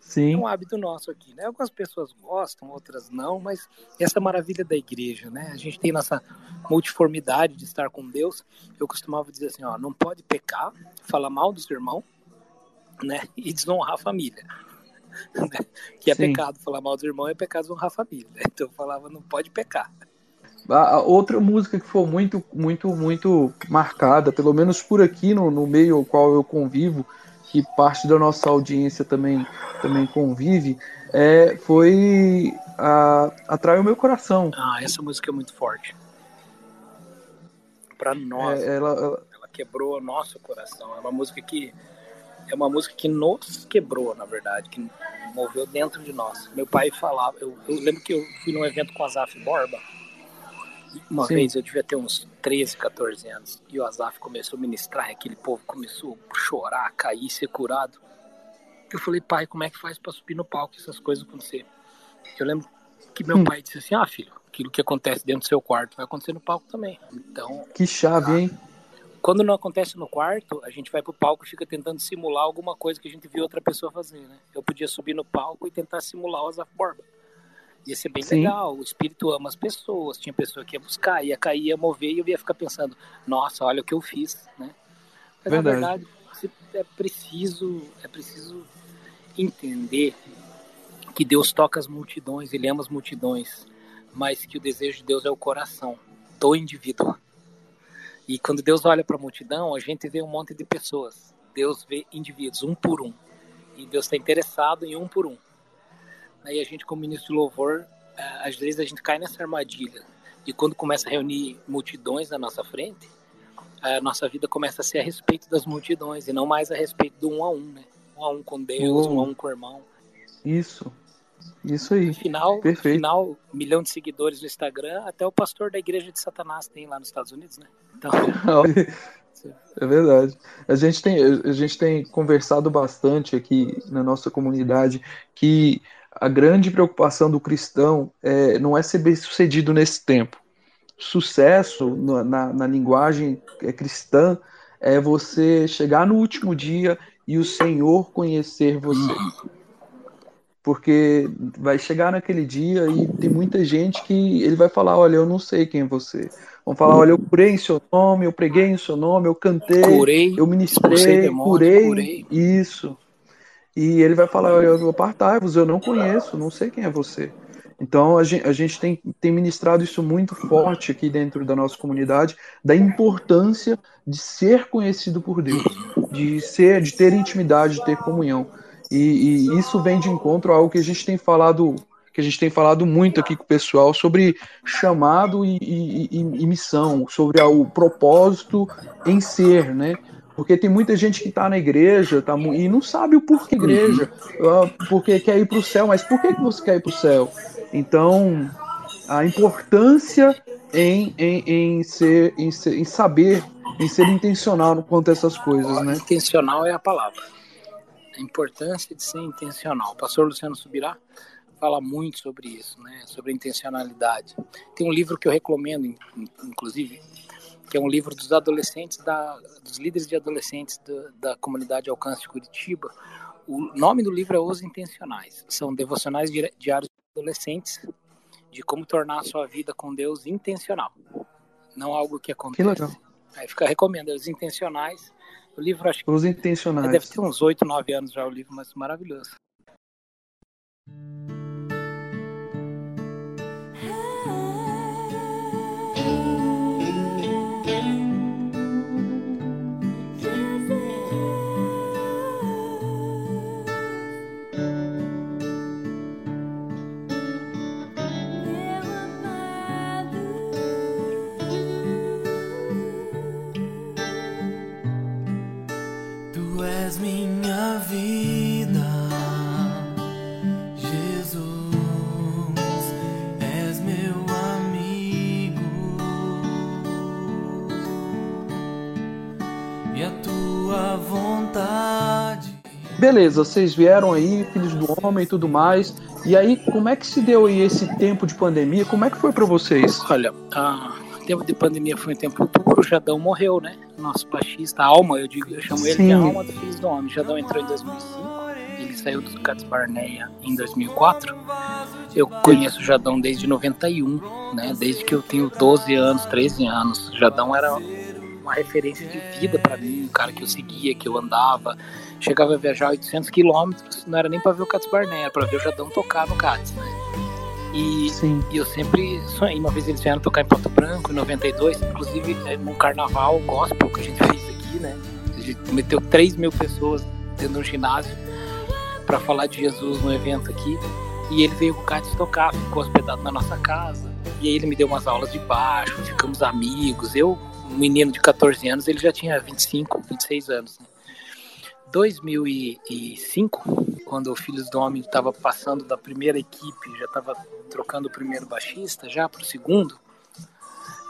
Sim. É um hábito nosso aqui, né? Algumas pessoas gostam, outras não, mas essa é a maravilha da igreja, né? A gente tem nossa multiformidade de estar com Deus. Eu costumava dizer assim, ó, não pode pecar, falar mal do seu irmão, né? E desonrar a família. Que é Sim. pecado, falar mal do irmão é pecado desonrar a família. Né? Então eu falava, não pode pecar. A outra música que foi muito, muito, muito marcada, pelo menos por aqui no, no meio ao qual eu convivo, que parte da nossa audiência também, também convive, é, foi a, Atrai o Meu Coração. Ah, essa música é muito forte. Para nós, é, ela, ela... ela, quebrou o nosso coração. É uma música que é uma música que nos quebrou, na verdade, que moveu dentro de nós. Meu pai falava, eu, eu lembro que eu fui num evento com a Zaf Borba, uma Sim. vez eu devia ter uns 13, 14 anos, e o Azaf começou a ministrar, aquele povo começou a chorar, cair, ser curado. Eu falei, pai, como é que faz para subir no palco essas coisas acontecer? Eu lembro que meu hum. pai disse assim: ah, filho, aquilo que acontece dentro do seu quarto vai acontecer no palco também. Então. Que chave, tá. hein? Quando não acontece no quarto, a gente vai pro palco e fica tentando simular alguma coisa que a gente viu outra pessoa fazer, né? Eu podia subir no palco e tentar simular o Azaf Borba. Ia ser bem Sim. legal, o espírito ama as pessoas, tinha pessoa que ia buscar, ia cair, ia mover, e eu ia ficar pensando, nossa, olha o que eu fiz, né? Mas verdade. na verdade é preciso, é preciso entender que Deus toca as multidões, Ele ama as multidões, mas que o desejo de Deus é o coração do indivíduo. E quando Deus olha para a multidão, a gente vê um monte de pessoas. Deus vê indivíduos, um por um. E Deus está interessado em um por um. Aí a gente, como ministro de louvor, é, às vezes a gente cai nessa armadilha. E quando começa a reunir multidões na nossa frente, a nossa vida começa a ser a respeito das multidões e não mais a respeito do um a um, né? Um a um com Deus, um a um com o irmão. Isso. Isso aí. Final, Perfeito. final, milhão de seguidores no Instagram, até o pastor da igreja de Satanás tem lá nos Estados Unidos, né? Então, É verdade. A gente tem, a gente tem conversado bastante aqui na nossa comunidade que a grande preocupação do cristão é, não é ser bem sucedido nesse tempo. Sucesso na, na, na linguagem cristã é você chegar no último dia e o Senhor conhecer você. Porque vai chegar naquele dia e tem muita gente que ele vai falar: Olha, eu não sei quem é você. Vão falar: Olha, eu curei em seu nome, eu preguei em seu nome, eu cantei, curei, eu ministrei, demônios, curei, curei. Isso. E ele vai falar: eu apartai-vos, eu não conheço, não sei quem é você. Então a gente, a gente tem, tem ministrado isso muito forte aqui dentro da nossa comunidade, da importância de ser conhecido por Deus, de ser, de ter intimidade, de ter comunhão. E, e, isso vem de encontro a algo que a gente tem falado, que a gente tem falado muito aqui com o pessoal sobre chamado e, e, e missão, sobre o propósito em ser, né? Porque tem muita gente que está na igreja tá, e não sabe o porquê igreja, porque quer ir para o céu, mas por que, que você quer ir para o céu? Então, a importância em, em, em, ser, em, ser, em saber, em ser intencional quanto a essas coisas, né? Intencional é a palavra. A importância de ser intencional. O pastor Luciano Subirá fala muito sobre isso, né? Sobre intencionalidade. Tem um livro que eu recomendo, inclusive, que é um livro dos adolescentes, da, dos líderes de adolescentes da, da comunidade Alcance de Curitiba. O nome do livro é Os Intencionais. São devocionais diários de adolescentes de como tornar a sua vida com Deus intencional. Não algo que acontece. Que legal. Aí fica recomendo, Os Intencionais. O livro acho que Os Intencionais. deve ter uns 8, 9 anos já o livro, mas maravilhoso. Beleza, vocês vieram aí, filhos do homem e tudo mais. E aí, como é que se deu aí esse tempo de pandemia? Como é que foi para vocês? Olha, o tempo de pandemia foi um tempo duro, o Jadão morreu, né? Nosso baixista, a alma, eu digo, eu chamo ele de Sim. alma do Filhos do Homem. O Jadão entrou em 2005, ele saiu do Cats Barneia em 2004. Eu conheço o Jadão desde 91, né? Desde que eu tenho 12 anos, 13 anos. O Jadão era uma referência de vida para mim, um cara que eu seguia, que eu andava. Chegava a viajar 800 quilômetros, não era nem para ver o Cats Barneia, era para ver o Jadão tocar no Cats, né? E e eu sempre sonhei. Uma vez eles vieram tocar em Pato Branco, em 92, inclusive é, num carnaval gospel que a gente fez aqui, né? A gente meteu 3 mil pessoas dentro de um ginásio para falar de Jesus no evento aqui. E ele veio com o Cátia tocar, ficou hospedado na nossa casa. E aí ele me deu umas aulas de baixo, ficamos amigos. Eu, um menino de 14 anos, ele já tinha 25, 26 anos. Né? 2005, quando o Filhos do Homem estava passando da primeira equipe, já estava trocando o primeiro baixista, já para o segundo,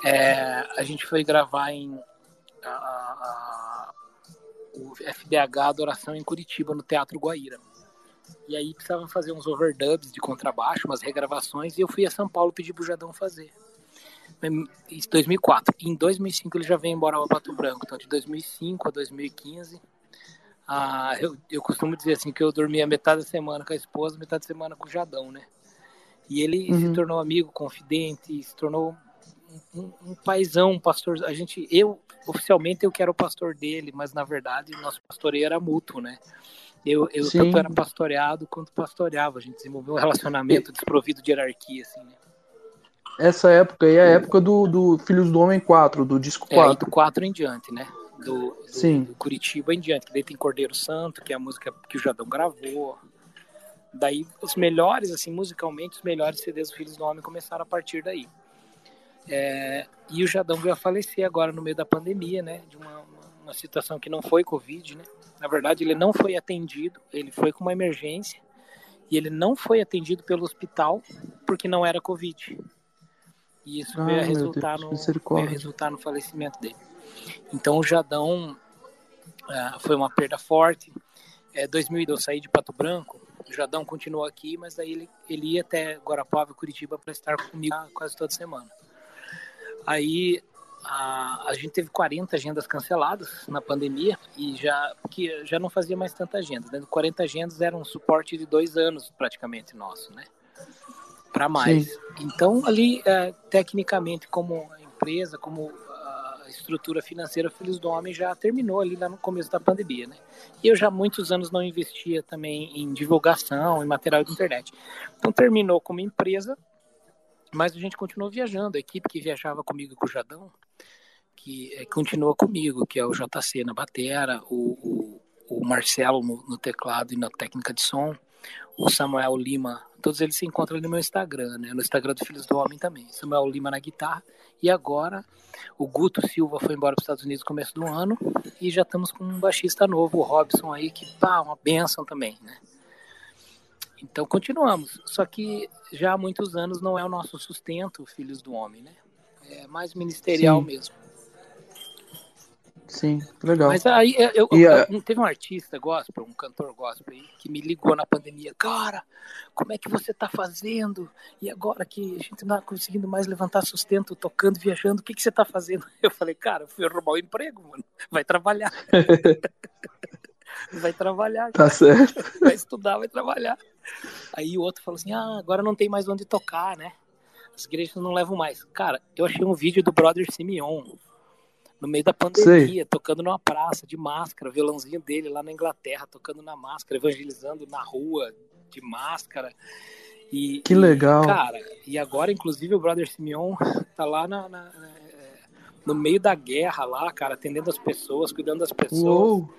é, a gente foi gravar em a, a, o FBH Adoração em Curitiba, no Teatro Guaíra. E aí precisava fazer uns overdubs de contrabaixo, umas regravações, e eu fui a São Paulo pedir pro Jadão fazer. Isso 2004. Em 2005 ele já veio embora para Pato Branco. Então de 2005 a 2015 ah, eu, eu costumo dizer assim que eu dormia metade da semana com a esposa, metade da semana com o Jadão, né? E ele Uhum. se tornou amigo, confidente, se tornou um, um, um paizão, um pastor. A gente, eu oficialmente eu que era o pastor dele, mas na verdade o nosso pastoreio era mútuo, né? Eu, eu Sim. tanto era pastoreado quanto pastoreava. A gente desenvolveu um relacionamento desprovido de hierarquia, assim, né? Essa época aí é a época do, do Filhos do Homem 4, do disco É, aí 4. do 4 em diante, né? Do, do, Curitiba em diante. que Daí tem Cordeiro Santo, que é a música que o Jadão gravou. Daí os melhores, assim, musicalmente, os melhores CDs do Filhos do Homem começaram a partir daí. É, e o Jadão veio a falecer agora no meio da pandemia, né? De uma, uma, uma situação que não foi Covid, né? Na verdade, ele não foi atendido, ele foi com uma emergência E ele não foi atendido pelo hospital porque não era Covid. E isso ah, veio, a resultar Deus, no, veio a resultar no falecimento dele. Então o Jadão uh, foi uma perda forte. É, 2002 eu saí de Pato Branco, o Jadão continuou aqui, mas aí ele, ele ia até Guarapava, Curitiba, para estar comigo quase toda semana. Aí a, a gente teve 40 agendas canceladas na pandemia e já que já não fazia mais tanta agenda. Né? 40 agendas era um suporte de dois anos praticamente nosso, né? Para mais. Sim. Então ali é, tecnicamente como empresa, como estrutura financeira Filhos do Homem já terminou ali lá no começo da pandemia, né? E eu já há muitos anos não investia também em divulgação, em material de internet. Então terminou como empresa mas a gente continuou viajando. A equipe que viajava comigo com o Jadão, que é, continua comigo, que é o JC na batera, o, o, o Marcelo no, no, teclado e na técnica de som, o Samuel Lima, todos eles se encontram ali no meu Instagram, né? No Instagram do Filhos do Homem também. Samuel Lima na guitarra. E agora o Guto Silva foi embora para os Estados Unidos no começo do ano e já estamos com um baixista novo, o Robson aí, que tá uma benção também, né? Então continuamos. Só que já há muitos anos não é o nosso sustento, filhos do homem, né? É mais ministerial Sim. mesmo. Sim, legal. Mas aí eu, eu, eu, teve um artista gospel, um cantor gospel aí, que me ligou na pandemia. Cara, como é que você tá fazendo? E agora que a gente não tá conseguindo mais levantar sustento, tocando, viajando, o que, que você tá fazendo? Eu falei, cara, eu fui roubar o emprego, mano. Vai trabalhar. vai trabalhar. Tá certo. Vai estudar, vai trabalhar. Aí o outro falou assim: ah, agora não tem mais onde tocar, né? As igrejas não levam mais. Cara, eu achei um vídeo do brother Simeon no meio da pandemia, Sei. tocando numa praça de máscara, violãozinho dele lá na Inglaterra, tocando na máscara, evangelizando na rua de máscara. E, que legal. E, cara, e agora, inclusive, o brother Simeon tá lá na, na, no meio da guerra lá, cara, atendendo as pessoas, cuidando das pessoas. Uou.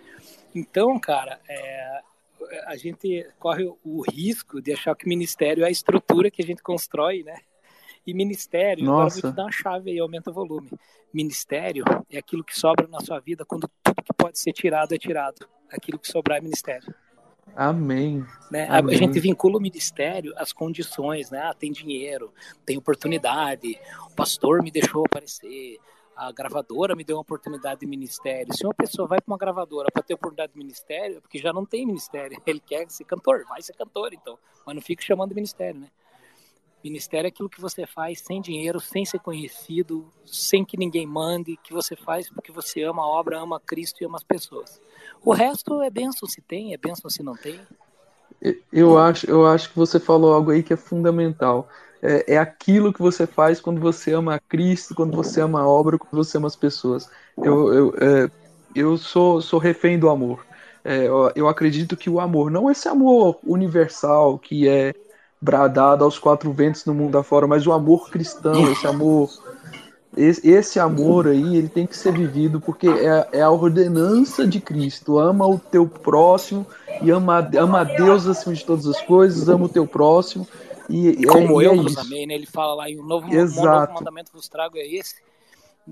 Então, cara, é, a gente corre o risco de achar que o ministério é a estrutura que a gente constrói, né? E ministério, Nossa. agora vou te dar uma chave aí, aumenta o volume. Ministério é aquilo que sobra na sua vida quando tudo que pode ser tirado é tirado. Aquilo que sobrar é ministério. Amém. Né? Amém. A gente vincula o ministério às condições, né? Ah, tem dinheiro, tem oportunidade, o pastor me deixou aparecer, a gravadora me deu uma oportunidade de ministério. Se uma pessoa vai para uma gravadora para ter oportunidade de ministério, é porque já não tem ministério. Ele quer ser cantor, vai ser cantor então. Mas não fica chamando de ministério, né? Ministério é aquilo que você faz sem dinheiro, sem ser conhecido, sem que ninguém mande, que você faz porque você ama a obra, ama Cristo e ama as pessoas. O resto é benção se tem, é benção se não tem. Eu acho, eu acho que você falou algo aí que é fundamental é, é aquilo que você faz quando você ama a Cristo, quando você ama a obra, quando você ama as pessoas. Eu, eu, é, eu sou, sou refém do amor. É, eu, acredito que o amor, não esse amor universal que é bradado aos quatro ventos no mundo afora, mas o amor cristão, esse amor esse, amor aí, ele tem que ser vivido porque é, é, a ordenança de Cristo. Ama o teu próximo e ama, ama a Deus acima de todas as coisas, ama o teu próximo. E, Como é, eu é vos amei, né? Ele fala lá, e o novo, um novo mandamento vos trago é esse,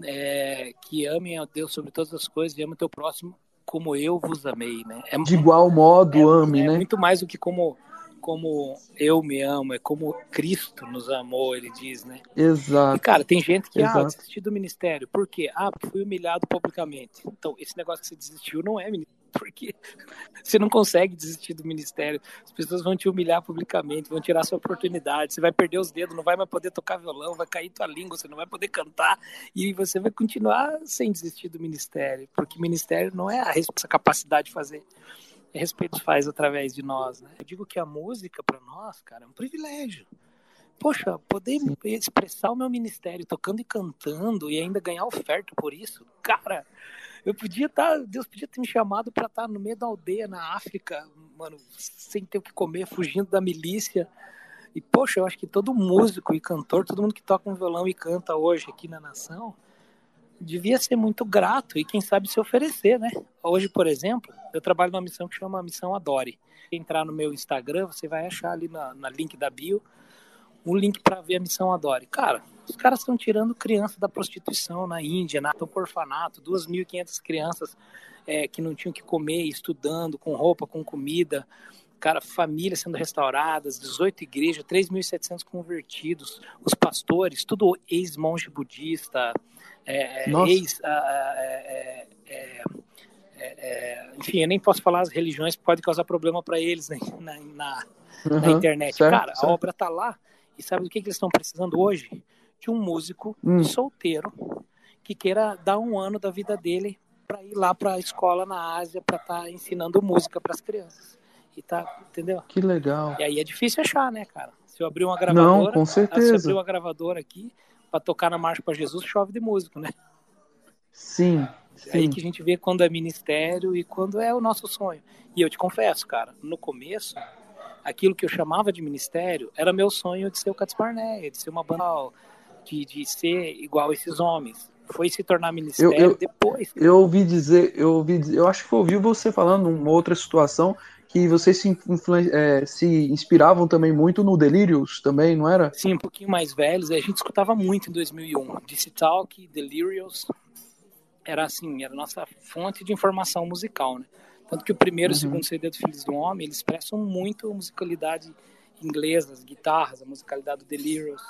é, que amem a Deus sobre todas as coisas e ame o teu próximo como eu vos amei, né? É, de igual modo, é, ame, é né? muito mais do que como como eu me amo, é como Cristo nos amou, ele diz, né? Exato. E, cara, tem gente que, ah, Exato. ah, desistiu do ministério. Por quê? Ah, porque fui humilhado publicamente. Então, esse negócio que você desistiu não é ministério porque você não consegue desistir do ministério. As pessoas vão te humilhar publicamente, vão tirar sua oportunidade, você vai perder os dedos, não vai mais poder tocar violão, vai cair tua língua, você não vai poder cantar e você vai continuar sem desistir do ministério, porque ministério não é a capacidade de fazer. Respeito faz através de nós, né? Eu digo que a música para nós, cara, é um privilégio. Poxa, poder expressar o meu ministério tocando e cantando e ainda ganhar oferta por isso, cara, eu podia estar, tá, Deus podia ter me chamado para estar tá no meio da aldeia na África, mano, sem ter o que comer, fugindo da milícia. E poxa, eu acho que todo músico e cantor, todo mundo que toca um violão e canta hoje aqui na nação, devia ser muito grato e quem sabe se oferecer, né? Hoje, por exemplo, eu trabalho numa missão que chama Missão Adore. Entrar no meu Instagram, você vai achar ali na, na link da bio um link para ver a Missão Adore. Cara, os caras estão tirando criança da prostituição na Índia, na orfanato, 2.500 crianças é, que não tinham que comer, estudando, com roupa, com comida. Cara, famílias sendo restauradas, 18 igrejas, 3.700 convertidos, os pastores, tudo ex-monge budista, é, é ex... É, é, é, enfim, eu nem posso falar as religiões, pode causar problema para eles né, na, na, uhum, na internet. Certo, cara, certo. a obra tá lá, e sabe do que, que eles estão precisando hoje? De um músico hum. solteiro que queira dar um ano da vida dele para ir lá para a escola na Ásia para estar tá ensinando música para as crianças. E tá, entendeu? Que legal. E aí é difícil achar, né, cara? Se eu abrir uma gravadora, Não, com certeza. se eu abrir uma gravadora aqui para tocar na marcha para Jesus, chove de músico, né? Sim. É aí que a gente vê quando é ministério e quando é o nosso sonho. E eu te confesso, cara, no começo, aquilo que eu chamava de ministério era meu sonho de ser o Cats Barnett, de ser uma banda, de, de ser igual esses homens. Foi se tornar ministério eu, eu, depois. Eu ouvi dizer, eu ouvi eu acho que eu ouvi você falando uma outra situação que vocês se, é, se inspiravam também muito no Delirious também, não era? Sim, um pouquinho mais velhos. A gente escutava muito em 2001. DC Talk, Delirious, era assim, era a nossa fonte de informação musical, né? Tanto que o primeiro e o uhum. segundo CD do Filhos do Homem, eles expressam muito a musicalidade inglesa, as guitarras, a musicalidade do Delirious.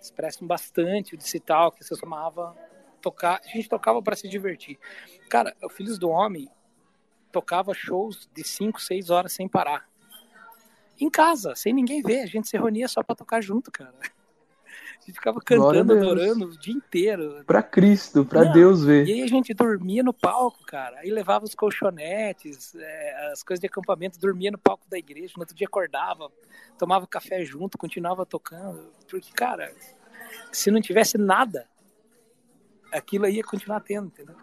Expressam bastante o de cital, que você chamava tocar. A gente tocava para se divertir. Cara, o Filhos do Homem tocava shows de 5, 6 horas sem parar. Em casa, sem ninguém ver. A gente se reunia só para tocar junto, cara. A gente ficava cantando, adorando o dia inteiro. Pra Cristo, pra Não, Deus ver. E aí a gente dormia no palco, cara. Aí levava os colchonetes, é, as coisas de acampamento, dormia no palco da igreja. No outro dia acordava, tomava café junto, continuava tocando. Porque, cara, se não tivesse nada, aquilo aí ia continuar tendo, entendeu?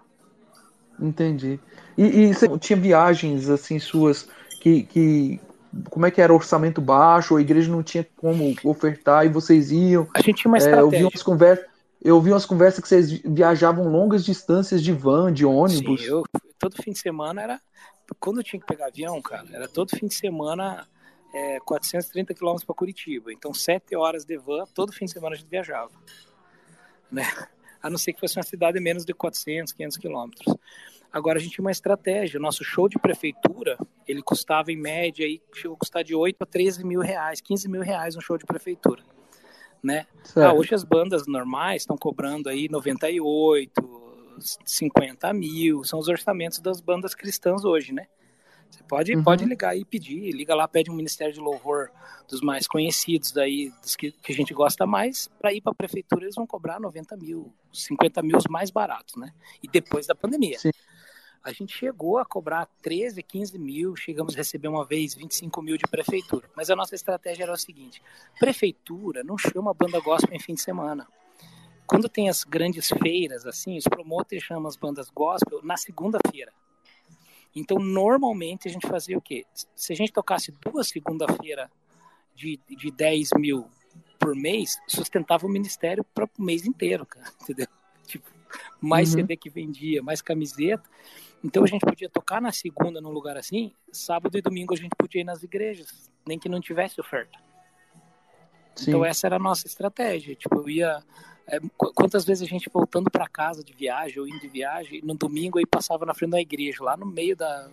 Entendi. E, e você tinha viagens, assim, suas que, que como é que era orçamento baixo, a igreja não tinha como ofertar e vocês iam. A gente tinha uma estratégia. É, eu vi umas conversas, eu vi umas conversas que vocês viajavam longas distâncias de van, de ônibus. Sim, eu, todo fim de semana era quando eu tinha que pegar avião, cara, era todo fim de semana é, 430 quilômetros para Curitiba. Então, sete horas de van, todo fim de semana a gente viajava. Né? A não ser que fosse uma cidade menos de 400, 500 quilômetros. Agora a gente tinha uma estratégia. O nosso show de prefeitura, ele custava em média aí, chegou a custar de 8 a 13 mil reais, 15 mil reais um show de prefeitura. Né? Ah, hoje as bandas normais estão cobrando aí 98, 50 mil, são os orçamentos das bandas cristãs hoje, né? Você pode, uhum. pode ligar e pedir, liga lá, pede um Ministério de Louvor dos mais conhecidos aí, dos que, que a gente gosta mais, para ir para a prefeitura eles vão cobrar 90 mil, 50 mil os mais baratos, né? E depois da pandemia. Sim. A gente chegou a cobrar 13, 15 mil, chegamos a receber uma vez 25 mil de prefeitura. Mas a nossa estratégia era o seguinte: prefeitura não chama banda gospel em fim de semana. Quando tem as grandes feiras, assim, os promotores chamam as bandas gospel na segunda-feira. Então, normalmente, a gente fazia o quê? Se a gente tocasse duas segunda-feira de, de 10 mil por mês, sustentava o ministério para o mês inteiro, cara, entendeu? Tipo, mais uhum. CD que vendia, mais camiseta. Então a gente podia tocar na segunda num lugar assim, sábado e domingo a gente podia ir nas igrejas, nem que não tivesse oferta. Sim. Então essa era a nossa estratégia. Tipo, eu ia. É, quantas vezes a gente voltando para casa de viagem ou indo de viagem, no domingo aí passava na frente da igreja, lá no meio da,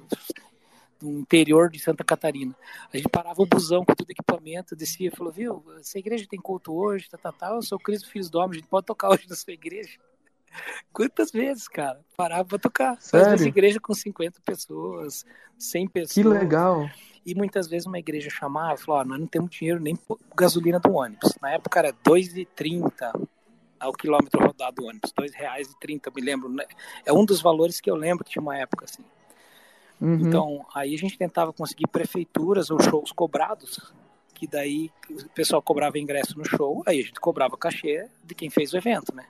do interior de Santa Catarina. A gente parava o busão com todo equipamento, descia e falou: Viu, essa igreja tem culto hoje, tá, tá, tá. Eu sou Cristo, Filho do Homem, a gente pode tocar hoje na sua igreja. Quantas vezes, cara? Parava pra tocar. Sério? Vezes igreja com 50 pessoas, 100 pessoas. Que legal. E muitas vezes uma igreja chamava e falou: oh, nós não temos dinheiro nem gasolina do ônibus. Na época era R$ 2,30 ao quilômetro rodado do ônibus, R$ 2,30, me lembro. Né? É um dos valores que eu lembro que tinha uma época assim. Uhum. Então, aí a gente tentava conseguir prefeituras ou shows cobrados, que daí o pessoal cobrava ingresso no show, aí a gente cobrava cachê de quem fez o evento, né?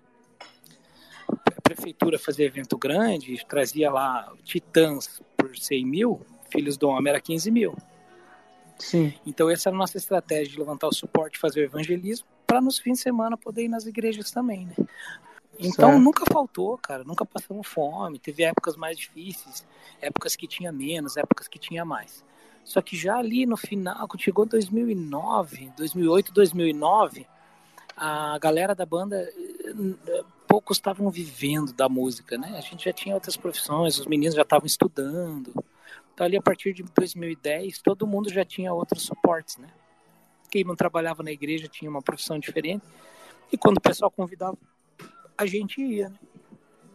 a prefeitura fazia evento grande, trazia lá titãs por 100 mil, filhos do homem era 15 mil. Sim. Então essa era a nossa estratégia de levantar o suporte, fazer o evangelismo, para nos fins de semana poder ir nas igrejas também, né? Então certo. nunca faltou, cara, nunca passamos fome, teve épocas mais difíceis, épocas que tinha menos, épocas que tinha mais. Só que já ali no final, quando chegou 2009, 2008, 2009, a galera da banda poucos estavam vivendo da música, né? A gente já tinha outras profissões, os meninos já estavam estudando. Então, ali a partir de 2010, todo mundo já tinha outros suportes, né? Não trabalhava na igreja tinha uma profissão diferente. E quando o pessoal convidava, a gente ia, né?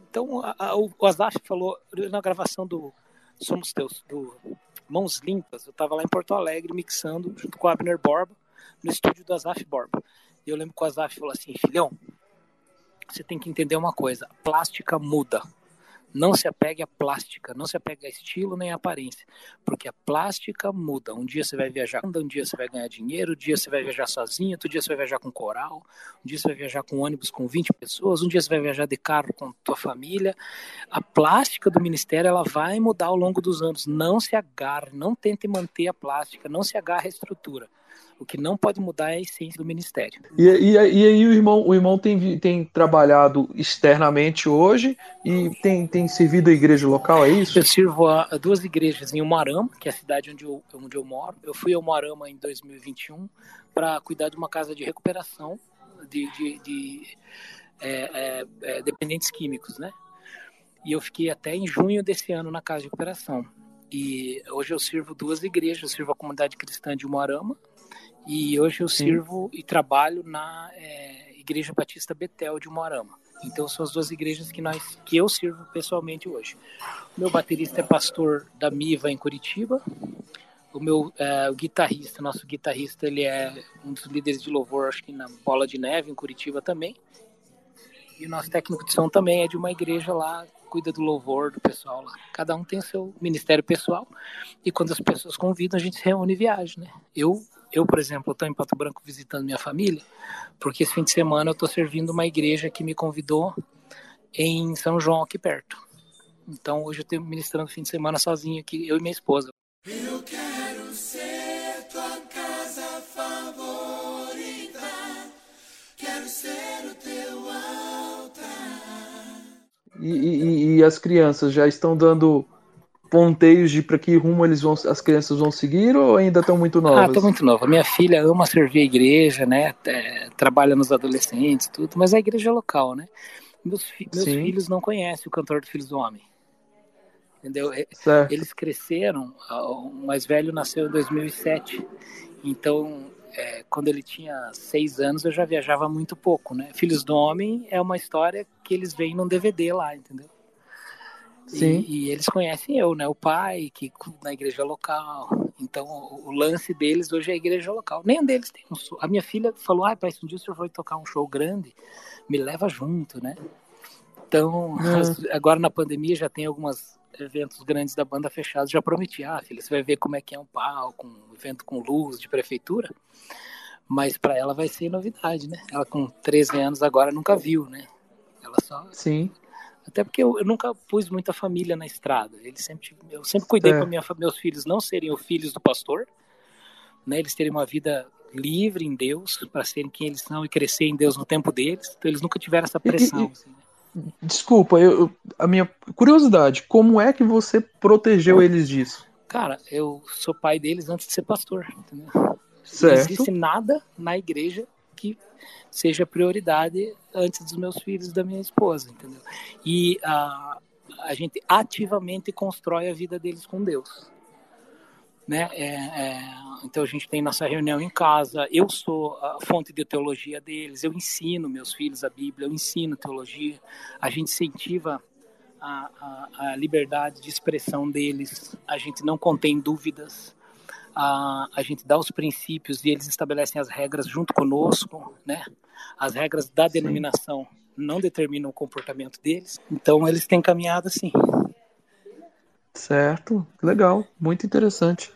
Então, a, a, o Azaf falou na gravação do Somos Teus, do Mãos Limpas, eu estava lá em Porto Alegre mixando junto com o Abner Borba, no estúdio do Azaf Borba. E eu lembro que o Azaf falou assim: filhão, você tem que entender uma coisa: plástica muda. Não se apegue à plástica, não se apegue a estilo nem a aparência, porque a plástica muda. Um dia você vai viajar, um dia você vai ganhar dinheiro, um dia você vai viajar sozinho, outro dia você vai viajar com coral, um dia você vai viajar com ônibus com 20 pessoas, um dia você vai viajar de carro com tua família. A plástica do ministério ela vai mudar ao longo dos anos. Não se agarre, não tente manter a plástica, não se agarre à estrutura. O que não pode mudar é a essência do ministério. E, e, e aí o irmão, o irmão tem, tem trabalhado externamente hoje e tem, tem servido a igreja local, é isso? Eu sirvo a, a duas igrejas em Umarama, que é a cidade onde eu, onde eu moro. Eu fui a Umarama em 2021 para cuidar de uma casa de recuperação de, de, de é, é, é, dependentes químicos, né? E eu fiquei até em junho desse ano na casa de recuperação. E hoje eu sirvo duas igrejas, eu sirvo a comunidade cristã de Umarama, e hoje eu sirvo Sim. e trabalho na é, Igreja Batista Betel de Moarama. Então são as duas igrejas que nós que eu sirvo pessoalmente hoje. O meu baterista é pastor da Miva em Curitiba. O meu é, o guitarrista, nosso guitarrista, ele é um dos líderes de louvor, acho que na Bola de Neve em Curitiba também. E o nosso técnico de som também é de uma igreja lá, cuida do louvor do pessoal lá. Cada um tem seu ministério pessoal. E quando as pessoas convidam, a gente se reúne e viaja, né? Eu eu, por exemplo, estou em Pato Branco visitando minha família, porque esse fim de semana eu estou servindo uma igreja que me convidou em São João, aqui perto. Então hoje eu estou ministrando fim de semana sozinho aqui, eu e minha esposa. Eu quero ser tua casa favorita, quero ser o teu altar. E, e, e as crianças já estão dando ponteios de para que rumo eles vão, as crianças vão seguir ou ainda estão muito novas? Ah, estão muito nova. Minha filha ama servir a igreja, né? É, trabalha nos adolescentes, tudo, mas a igreja é local, né? Meus, fi meus filhos não conhecem o cantor do Filhos do Homem. Entendeu? Certo. Eles cresceram, o mais velho nasceu em 2007. Então, é, quando ele tinha seis anos, eu já viajava muito pouco, né? Filhos do Homem é uma história que eles veem num DVD lá, entendeu? Sim. E, e, eles conhecem eu, né? O pai, que na igreja local. Então, o, lance deles hoje é a igreja local. Nenhum deles tem um show. A minha filha falou: ah, pai, se um dia o senhor for tocar um show grande, me leva junto, né? Então, uhum. agora na pandemia já tem alguns eventos grandes da banda fechados. Já prometi: ah, filha, você vai ver como é que é um palco, um evento com luz de prefeitura. Mas para ela vai ser novidade, né? Ela com 13 anos agora nunca viu, né? Ela só Sim. Até porque eu, eu, nunca pus muita família na estrada. Eles sempre, eu sempre cuidei para meus filhos não serem os filhos do pastor, né? Eles terem uma vida livre em Deus, para serem quem eles são e crescer em Deus no tempo deles. Então eles nunca tiveram essa pressão. E, e, assim, né? Desculpa, eu, a minha curiosidade, como é que você protegeu eles disso? Cara, eu sou pai deles antes de ser pastor, entendeu? Certo. Não existe nada na igreja que seja prioridade antes dos meus filhos e da minha esposa, entendeu? E a, a gente ativamente constrói a vida deles com Deus. Né? É, é, então a gente tem nossa reunião em casa. Eu sou a fonte de teologia deles. Eu ensino meus filhos a Bíblia. Eu ensino teologia. A gente incentiva a, a, a liberdade de expressão deles. A gente não contém dúvidas a, a gente dá os princípios e eles estabelecem as regras junto conosco, né? As regras da denominação não determinam o comportamento deles, então eles têm caminhado assim. Certo, legal, muito interessante.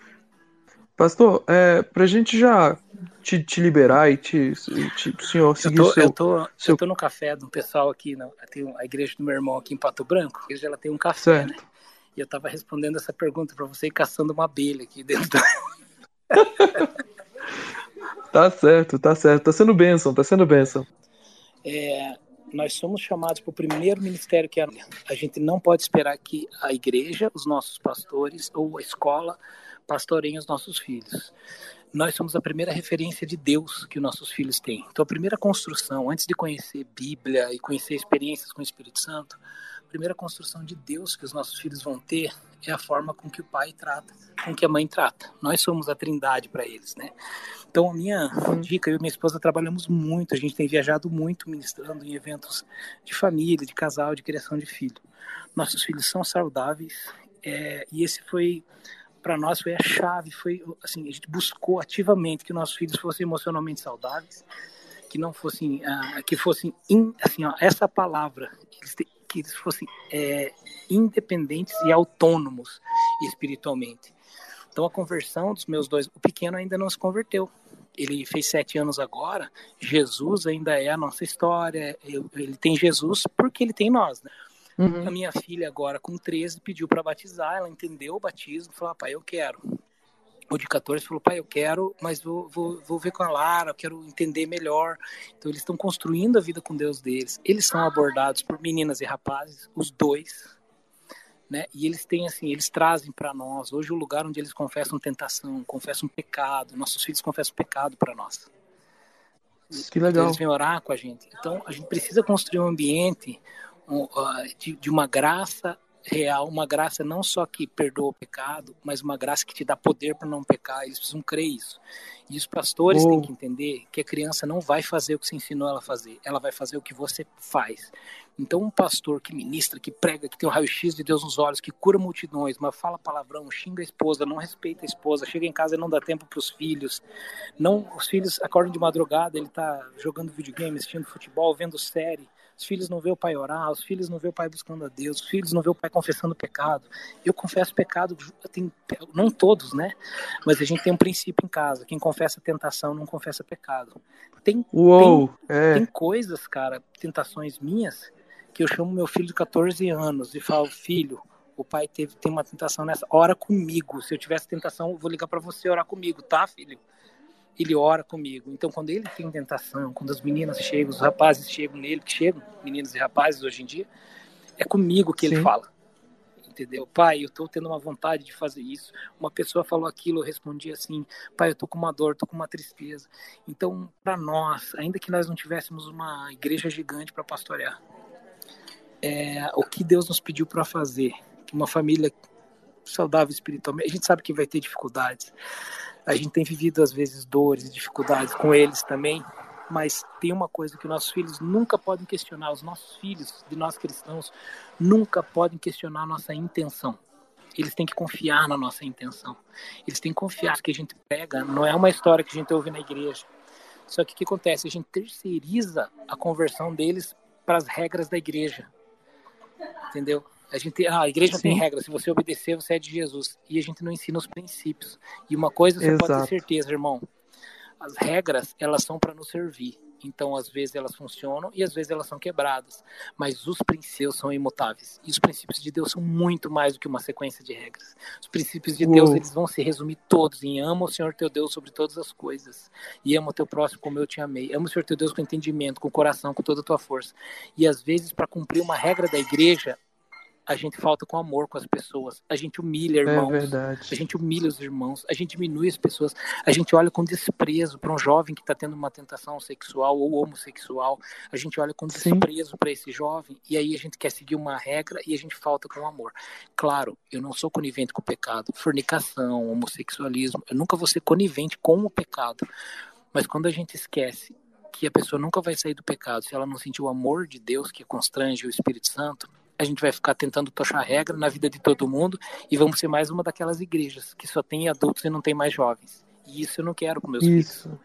Pastor, é, para a gente já te, te, liberar e te, te senhor seguir eu tô, seu, eu tô, seu... Eu tô no café do pessoal aqui, não, tem a igreja do meu irmão aqui em Pato Branco, ela tem um café, certo. né? E eu estava respondendo essa pergunta para você e caçando uma abelha aqui dentro tá certo, tá certo. Tá sendo bênção, tá sendo bênção. É, nós somos chamados para o primeiro ministério que é a gente não pode esperar que a igreja, os nossos pastores ou a escola pastoreiem os nossos filhos. Nós somos a primeira referência de Deus que os nossos filhos têm. Então a primeira construção, antes de conhecer Bíblia e conhecer experiências com o Espírito Santo, primeira construção de Deus que os nossos filhos vão ter é a forma com que o pai trata, com que a mãe trata. Nós somos a trindade para eles, né? Então, a minha dica, eu e minha esposa trabalhamos muito, a gente tem viajado muito ministrando em eventos de família, de casal, de criação de filho. Nossos filhos são saudáveis é, e esse foi para nós foi a chave, foi assim, a gente buscou ativamente que nossos filhos fossem emocionalmente saudáveis, que não fossem, uh, que fossem in, assim, ó, essa palavra, eles, que eles fossem é, independentes e autônomos espiritualmente. Então a conversão dos meus dois, o pequeno ainda não se converteu, ele fez sete anos agora, Jesus ainda é a nossa história, ele tem Jesus porque ele tem nós, né? Uhum. A minha filha agora, com 13, pediu para batizar, ela entendeu o batismo, falou, ah, pai, eu quero. O de 14 falou, pai, eu quero, mas vou, vou, vou ver com a Lara, eu quero entender melhor. Então eles estão construindo a vida com Deus deles. Eles são abordados por meninas e rapazes, os dois, né? E eles têm assim, eles trazem para nós hoje o lugar onde eles confessam tentação, confessam pecado. Nossos filhos confessam pecado para nós. Que legal. Eles vêm orar com a gente. Então a gente precisa construir um ambiente de, de uma graça real, uma graça não só que perdoa o pecado, mas uma graça que te dá poder para não pecar. Eles precisam crer isso. E os pastores oh. têm que entender que a criança não vai fazer o que você ensinou ela a fazer, ela vai fazer o que você faz. Então, um pastor que ministra, que prega, que tem o raio-x de Deus nos olhos, que cura multidões, mas fala palavrão, xinga a esposa, não respeita a esposa, chega em casa e não dá tempo para os filhos, não, os filhos acordam de madrugada, ele está jogando videogame, assistindo futebol, vendo série, os filhos não vê o pai orar, os filhos não vê o pai buscando a Deus, os filhos não vê o pai confessando o pecado. Eu confesso pecado, tem, não todos, né? Mas a gente tem um princípio em casa: quem confessa tentação não confessa pecado. Tem, Uou, tem, é. tem coisas, cara, tentações minhas, que eu chamo meu filho de 14 anos e falo, filho, o pai teve, tem uma tentação nessa, ora comigo. Se eu tivesse tentação, eu vou ligar para você orar comigo, tá, filho? Ele ora comigo. Então, quando ele tem tentação, quando as meninas chegam, os rapazes chegam nele, que chegam, meninas e rapazes hoje em dia, é comigo que Sim. ele fala. Entendeu? Pai, eu estou tendo uma vontade de fazer isso. Uma pessoa falou aquilo, eu respondi assim: Pai, eu estou com uma dor, estou com uma tristeza. Então, para nós, ainda que nós não tivéssemos uma igreja gigante para pastorear, é, o que Deus nos pediu para fazer, uma família saudável espiritualmente, a gente sabe que vai ter dificuldades, a gente tem vivido às vezes dores e dificuldades com eles também, mas tem uma coisa que nossos filhos nunca podem questionar, os nossos filhos de nós cristãos nunca podem questionar a nossa intenção. Eles têm que confiar na nossa intenção. Eles têm que confiar que a gente pega, não é uma história que a gente ouve na igreja. Só que o que acontece? A gente terceiriza a conversão deles para as regras da igreja. Entendeu? A, gente, a igreja tem regras, se você obedecer, você é de Jesus. E a gente não ensina os princípios. E uma coisa você Exato. pode ter certeza, irmão: as regras, elas são para nos servir. Então, às vezes elas funcionam e às vezes elas são quebradas. Mas os princípios são imutáveis. E os princípios de Deus são muito mais do que uma sequência de regras. Os princípios de Uou. Deus, eles vão se resumir todos em ama o Senhor teu Deus sobre todas as coisas. E ama o teu próximo como eu te amei. Ama o Senhor teu Deus com entendimento, com coração, com toda a tua força. E às vezes, para cumprir uma regra da igreja, a gente falta com amor com as pessoas, a gente humilha é irmãos, é verdade. a gente humilha os irmãos, a gente diminui as pessoas, a gente olha com desprezo para um jovem que está tendo uma tentação sexual ou homossexual, a gente olha com desprezo para esse jovem e aí a gente quer seguir uma regra e a gente falta com amor. Claro, eu não sou conivente com o pecado, fornicação, homossexualismo, eu nunca vou ser conivente com o pecado, mas quando a gente esquece que a pessoa nunca vai sair do pecado se ela não sentir o amor de Deus que constrange o Espírito Santo, a gente vai ficar tentando tochar regra na vida de todo mundo e vamos ser mais uma daquelas igrejas que só tem adultos e não tem mais jovens. E isso eu não quero com meus isso. filhos.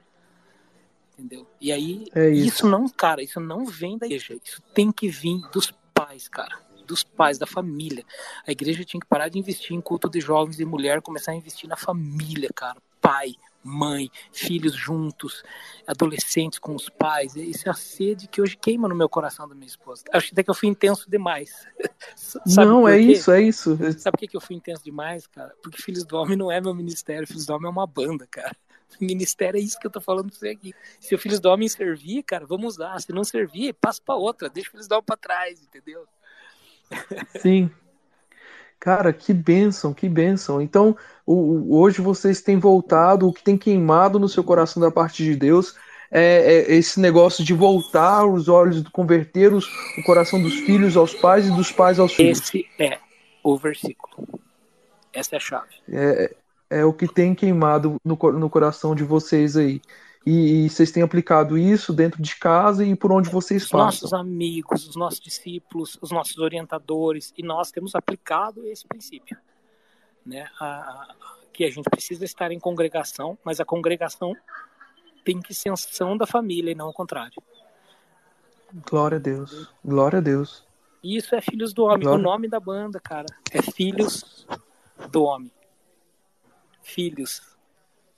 Entendeu? E aí, é isso. isso não, cara, isso não vem da igreja. Isso tem que vir dos pais, cara. Dos pais, da família. A igreja tinha que parar de investir em culto de jovens e mulher, começar a investir na família, cara. Pai, mãe, filhos juntos, adolescentes com os pais. Isso é a sede que hoje queima no meu coração da minha esposa. Acho até que eu fui intenso demais. não, é isso, é isso. Sabe por que eu fui intenso demais, cara? Porque Filhos do Homem não é meu ministério, Filhos do Homem é uma banda, cara. Ministério é isso que eu tô falando pra você aqui. Se o Filhos do Homem servir, cara, vamos usar. Se não servir, passa pra outra, deixa o Filhos do Homem pra trás, entendeu? Sim. Cara, que bênção, que bênção. Então, o, hoje vocês têm voltado, o que tem queimado no seu coração da parte de Deus é, é, esse negócio de voltar os olhos, converter os, o coração dos filhos aos pais e dos pais aos filhos. Esse é o versículo. Essa é a chave. É, é o que tem queimado no, no coração de vocês aí. E, e, vocês têm aplicado isso dentro de casa e por onde vocês os passam. Os nossos amigos, os nossos discípulos, os nossos orientadores, e nós temos aplicado esse princípio. Né? A, a, que a gente precisa estar em congregação, mas a congregação tem que ser ação da família e não o contrário. Glória a Deus. Glória a Deus. Isso é Filhos do Homem. Glória. O nome da banda, cara, é Filhos do Homem. Filhos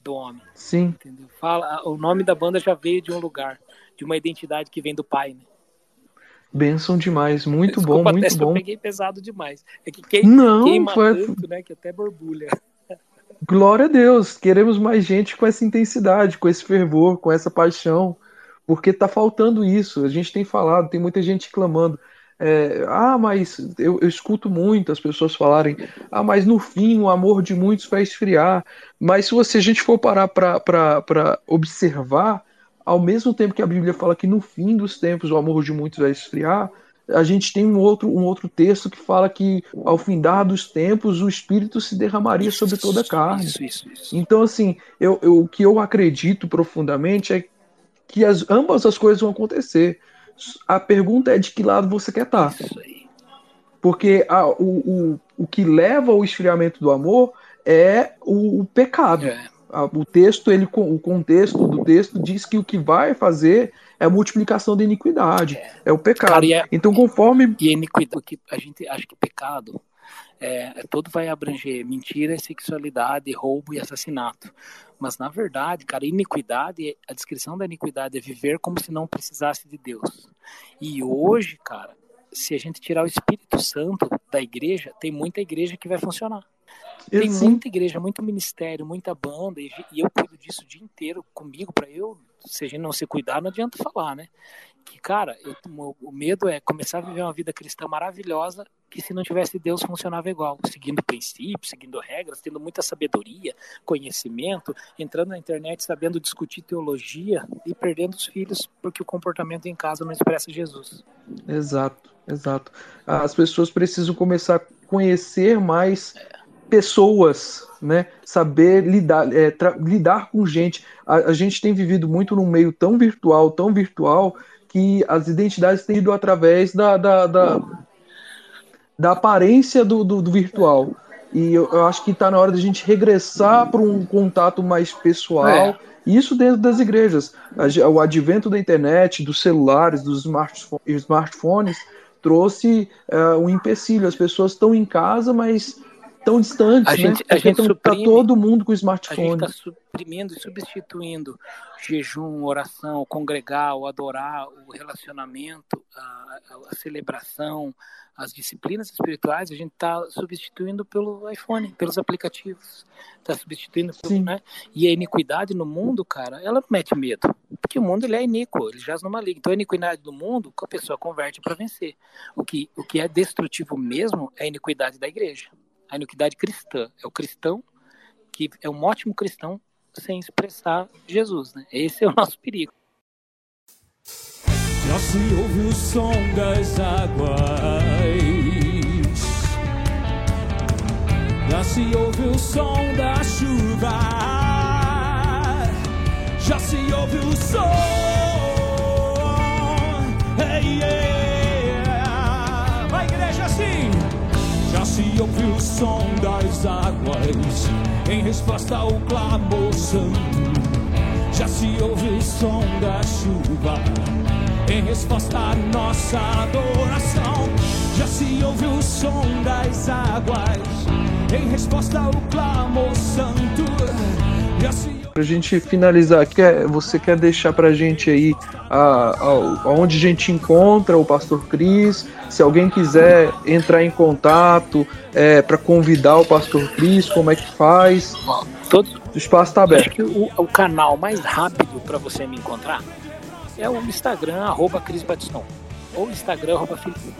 do Homem. Sim. Entendeu? Fala, o nome da banda já veio de um lugar, de uma identidade que vem do pai, né? Benção demais, muito Desculpa, bom, muito bom. Eu peguei pesado demais. É que quem, Não, queima foi... tanto, né, que até borbulha. Glória a Deus, queremos mais gente com essa intensidade, com esse fervor, com essa paixão, porque tá faltando isso. A gente tem falado, tem muita gente clamando. É, ah, mas eu, eu, escuto muito as pessoas falarem, ah, mas no fim o amor de muitos vai esfriar. Mas se você, a gente for parar para observar, ao mesmo tempo que a Bíblia fala que no fim dos tempos o amor de muitos vai esfriar, a gente tem um outro, um outro texto que fala que ao findar dos tempos o Espírito se derramaria isso, sobre toda a carne. Isso, isso, isso. Então, assim, eu, eu, o que eu acredito profundamente é que as, ambas as coisas vão acontecer. A pergunta é de que lado você quer estar. Porque a, o, o, o que leva ao esfriamento do amor é o, o pecado. É. O texto, ele, o contexto do texto diz que o que vai fazer é a multiplicação da iniquidade, é, é o pecado. Cara, é, então, conforme. E a iniquidade, a gente acha que pecado é, é, todo vai abranger mentira, sexualidade, roubo e assassinato. Mas na verdade, cara, iniquidade, a descrição da iniquidade é viver como se não precisasse de Deus. E hoje, cara, se a gente tirar o Espírito Santo da igreja, tem muita igreja que vai funcionar. Tem Sim. muita igreja, muito ministério, muita banda, e, eu cuido disso o dia inteiro comigo, para eu, se a gente não se cuidar, não adianta falar, né? Que, cara, eu, o medo é começar a viver uma vida cristã maravilhosa que se não tivesse Deus funcionava igual, seguindo princípios, seguindo regras, tendo muita sabedoria, conhecimento, entrando na internet sabendo discutir teologia e perdendo os filhos porque o comportamento em casa não expressa Jesus. Exato, exato. As pessoas precisam começar a conhecer mais pessoas, né? Saber lidar, é, lidar com gente. A, a gente tem vivido muito num meio tão virtual, tão virtual que as identidades têm ido através da, da, da, da aparência do, do, do virtual. E eu, eu, acho que está na hora de a gente regressar para um contato mais pessoal. É. Isso dentro das igrejas. O advento da internet, dos celulares, dos smartphones, trouxe uh, um empecilho. As pessoas estão em casa, mas tão distantes, a né? gente, a gente tá suprime, tá todo mundo com smartphone. A gente está suprimindo e substituindo jejum, oração, congregar, o adorar, o relacionamento, a, a celebração, as disciplinas espirituais, a gente está substituindo pelo iPhone, pelos aplicativos, está substituindo pelo, né? E a iniquidade no mundo, cara, ela não mete medo, porque o mundo ele é iníquo, ele jaz numa liga. Então a iniquidade do mundo, a pessoa converte para vencer. O que, o que é destrutivo mesmo é a iniquidade da igreja a iniquidade cristã. É o cristão que é um ótimo cristão sem expressar Jesus, né? Esse é o nosso perigo. Já se ouve o som das águas, já se ouve o som da chuva, já se ouve o som. Hey, yeah. Vai, igreja, assim se ouve o som das águas em resposta ao clamor santo. Já se ouve o som da chuva em resposta à nossa adoração. Já se ouve o som das águas em resposta ao clamor santo. Pra gente finalizar, quer, você quer deixar pra gente aí a, a, onde a gente encontra o Pastor Cris? Se alguém quiser entrar em contato é, para convidar o Pastor Cris, como é que faz? Todo, o espaço está aberto. Acho que o, o canal mais rápido para você me encontrar é o Instagram, arroba Cris Batistão. Ou Instagram, arroba Felipe.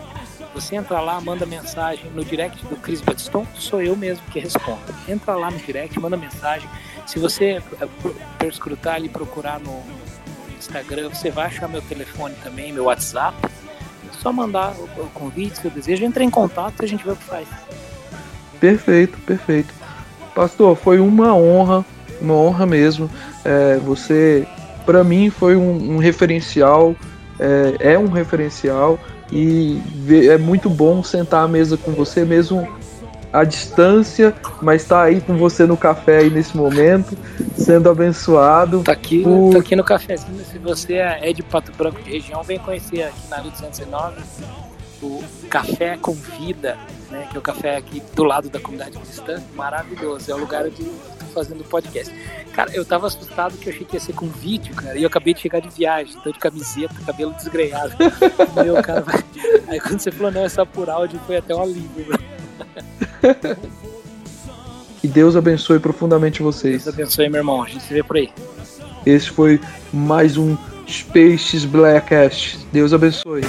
Você entra lá, manda mensagem no direct do Cris Batistão, sou eu mesmo que respondo. Entra lá no direct, manda mensagem se você eh, perscrutar e procurar no Instagram, você vai achar meu telefone também, meu WhatsApp. Só mandar o, o convite, seu desejo, entra em contato e a gente vê o que faz. Perfeito, perfeito. Pastor, foi uma honra, uma honra mesmo. É, você, para mim, foi um, um referencial, é, é, um referencial e é muito bom sentar à mesa com você mesmo à distância, mas tá aí com você no café aí nesse momento, sendo abençoado. Tá aqui, por... tá aqui no cafezinho. Se você é de Pato Branco de região, vem conhecer aqui na 209 o Café com Vida, né, que é o café aqui do lado da comunidade cristã, maravilhoso. É o lugar estou fazendo podcast. Cara, eu tava assustado que eu achei que ia ser com vídeo, cara, e eu acabei de chegar de viagem, tô de camiseta, cabelo desgrenhado. Meu, cara, vai... aí quando você falou, não, é só por áudio, foi até um alívio, bro. que Deus abençoe profundamente vocês. Deus abençoe, meu irmão. A gente se vê por aí. Esse foi mais um Spaces Blackcast. Deus abençoe.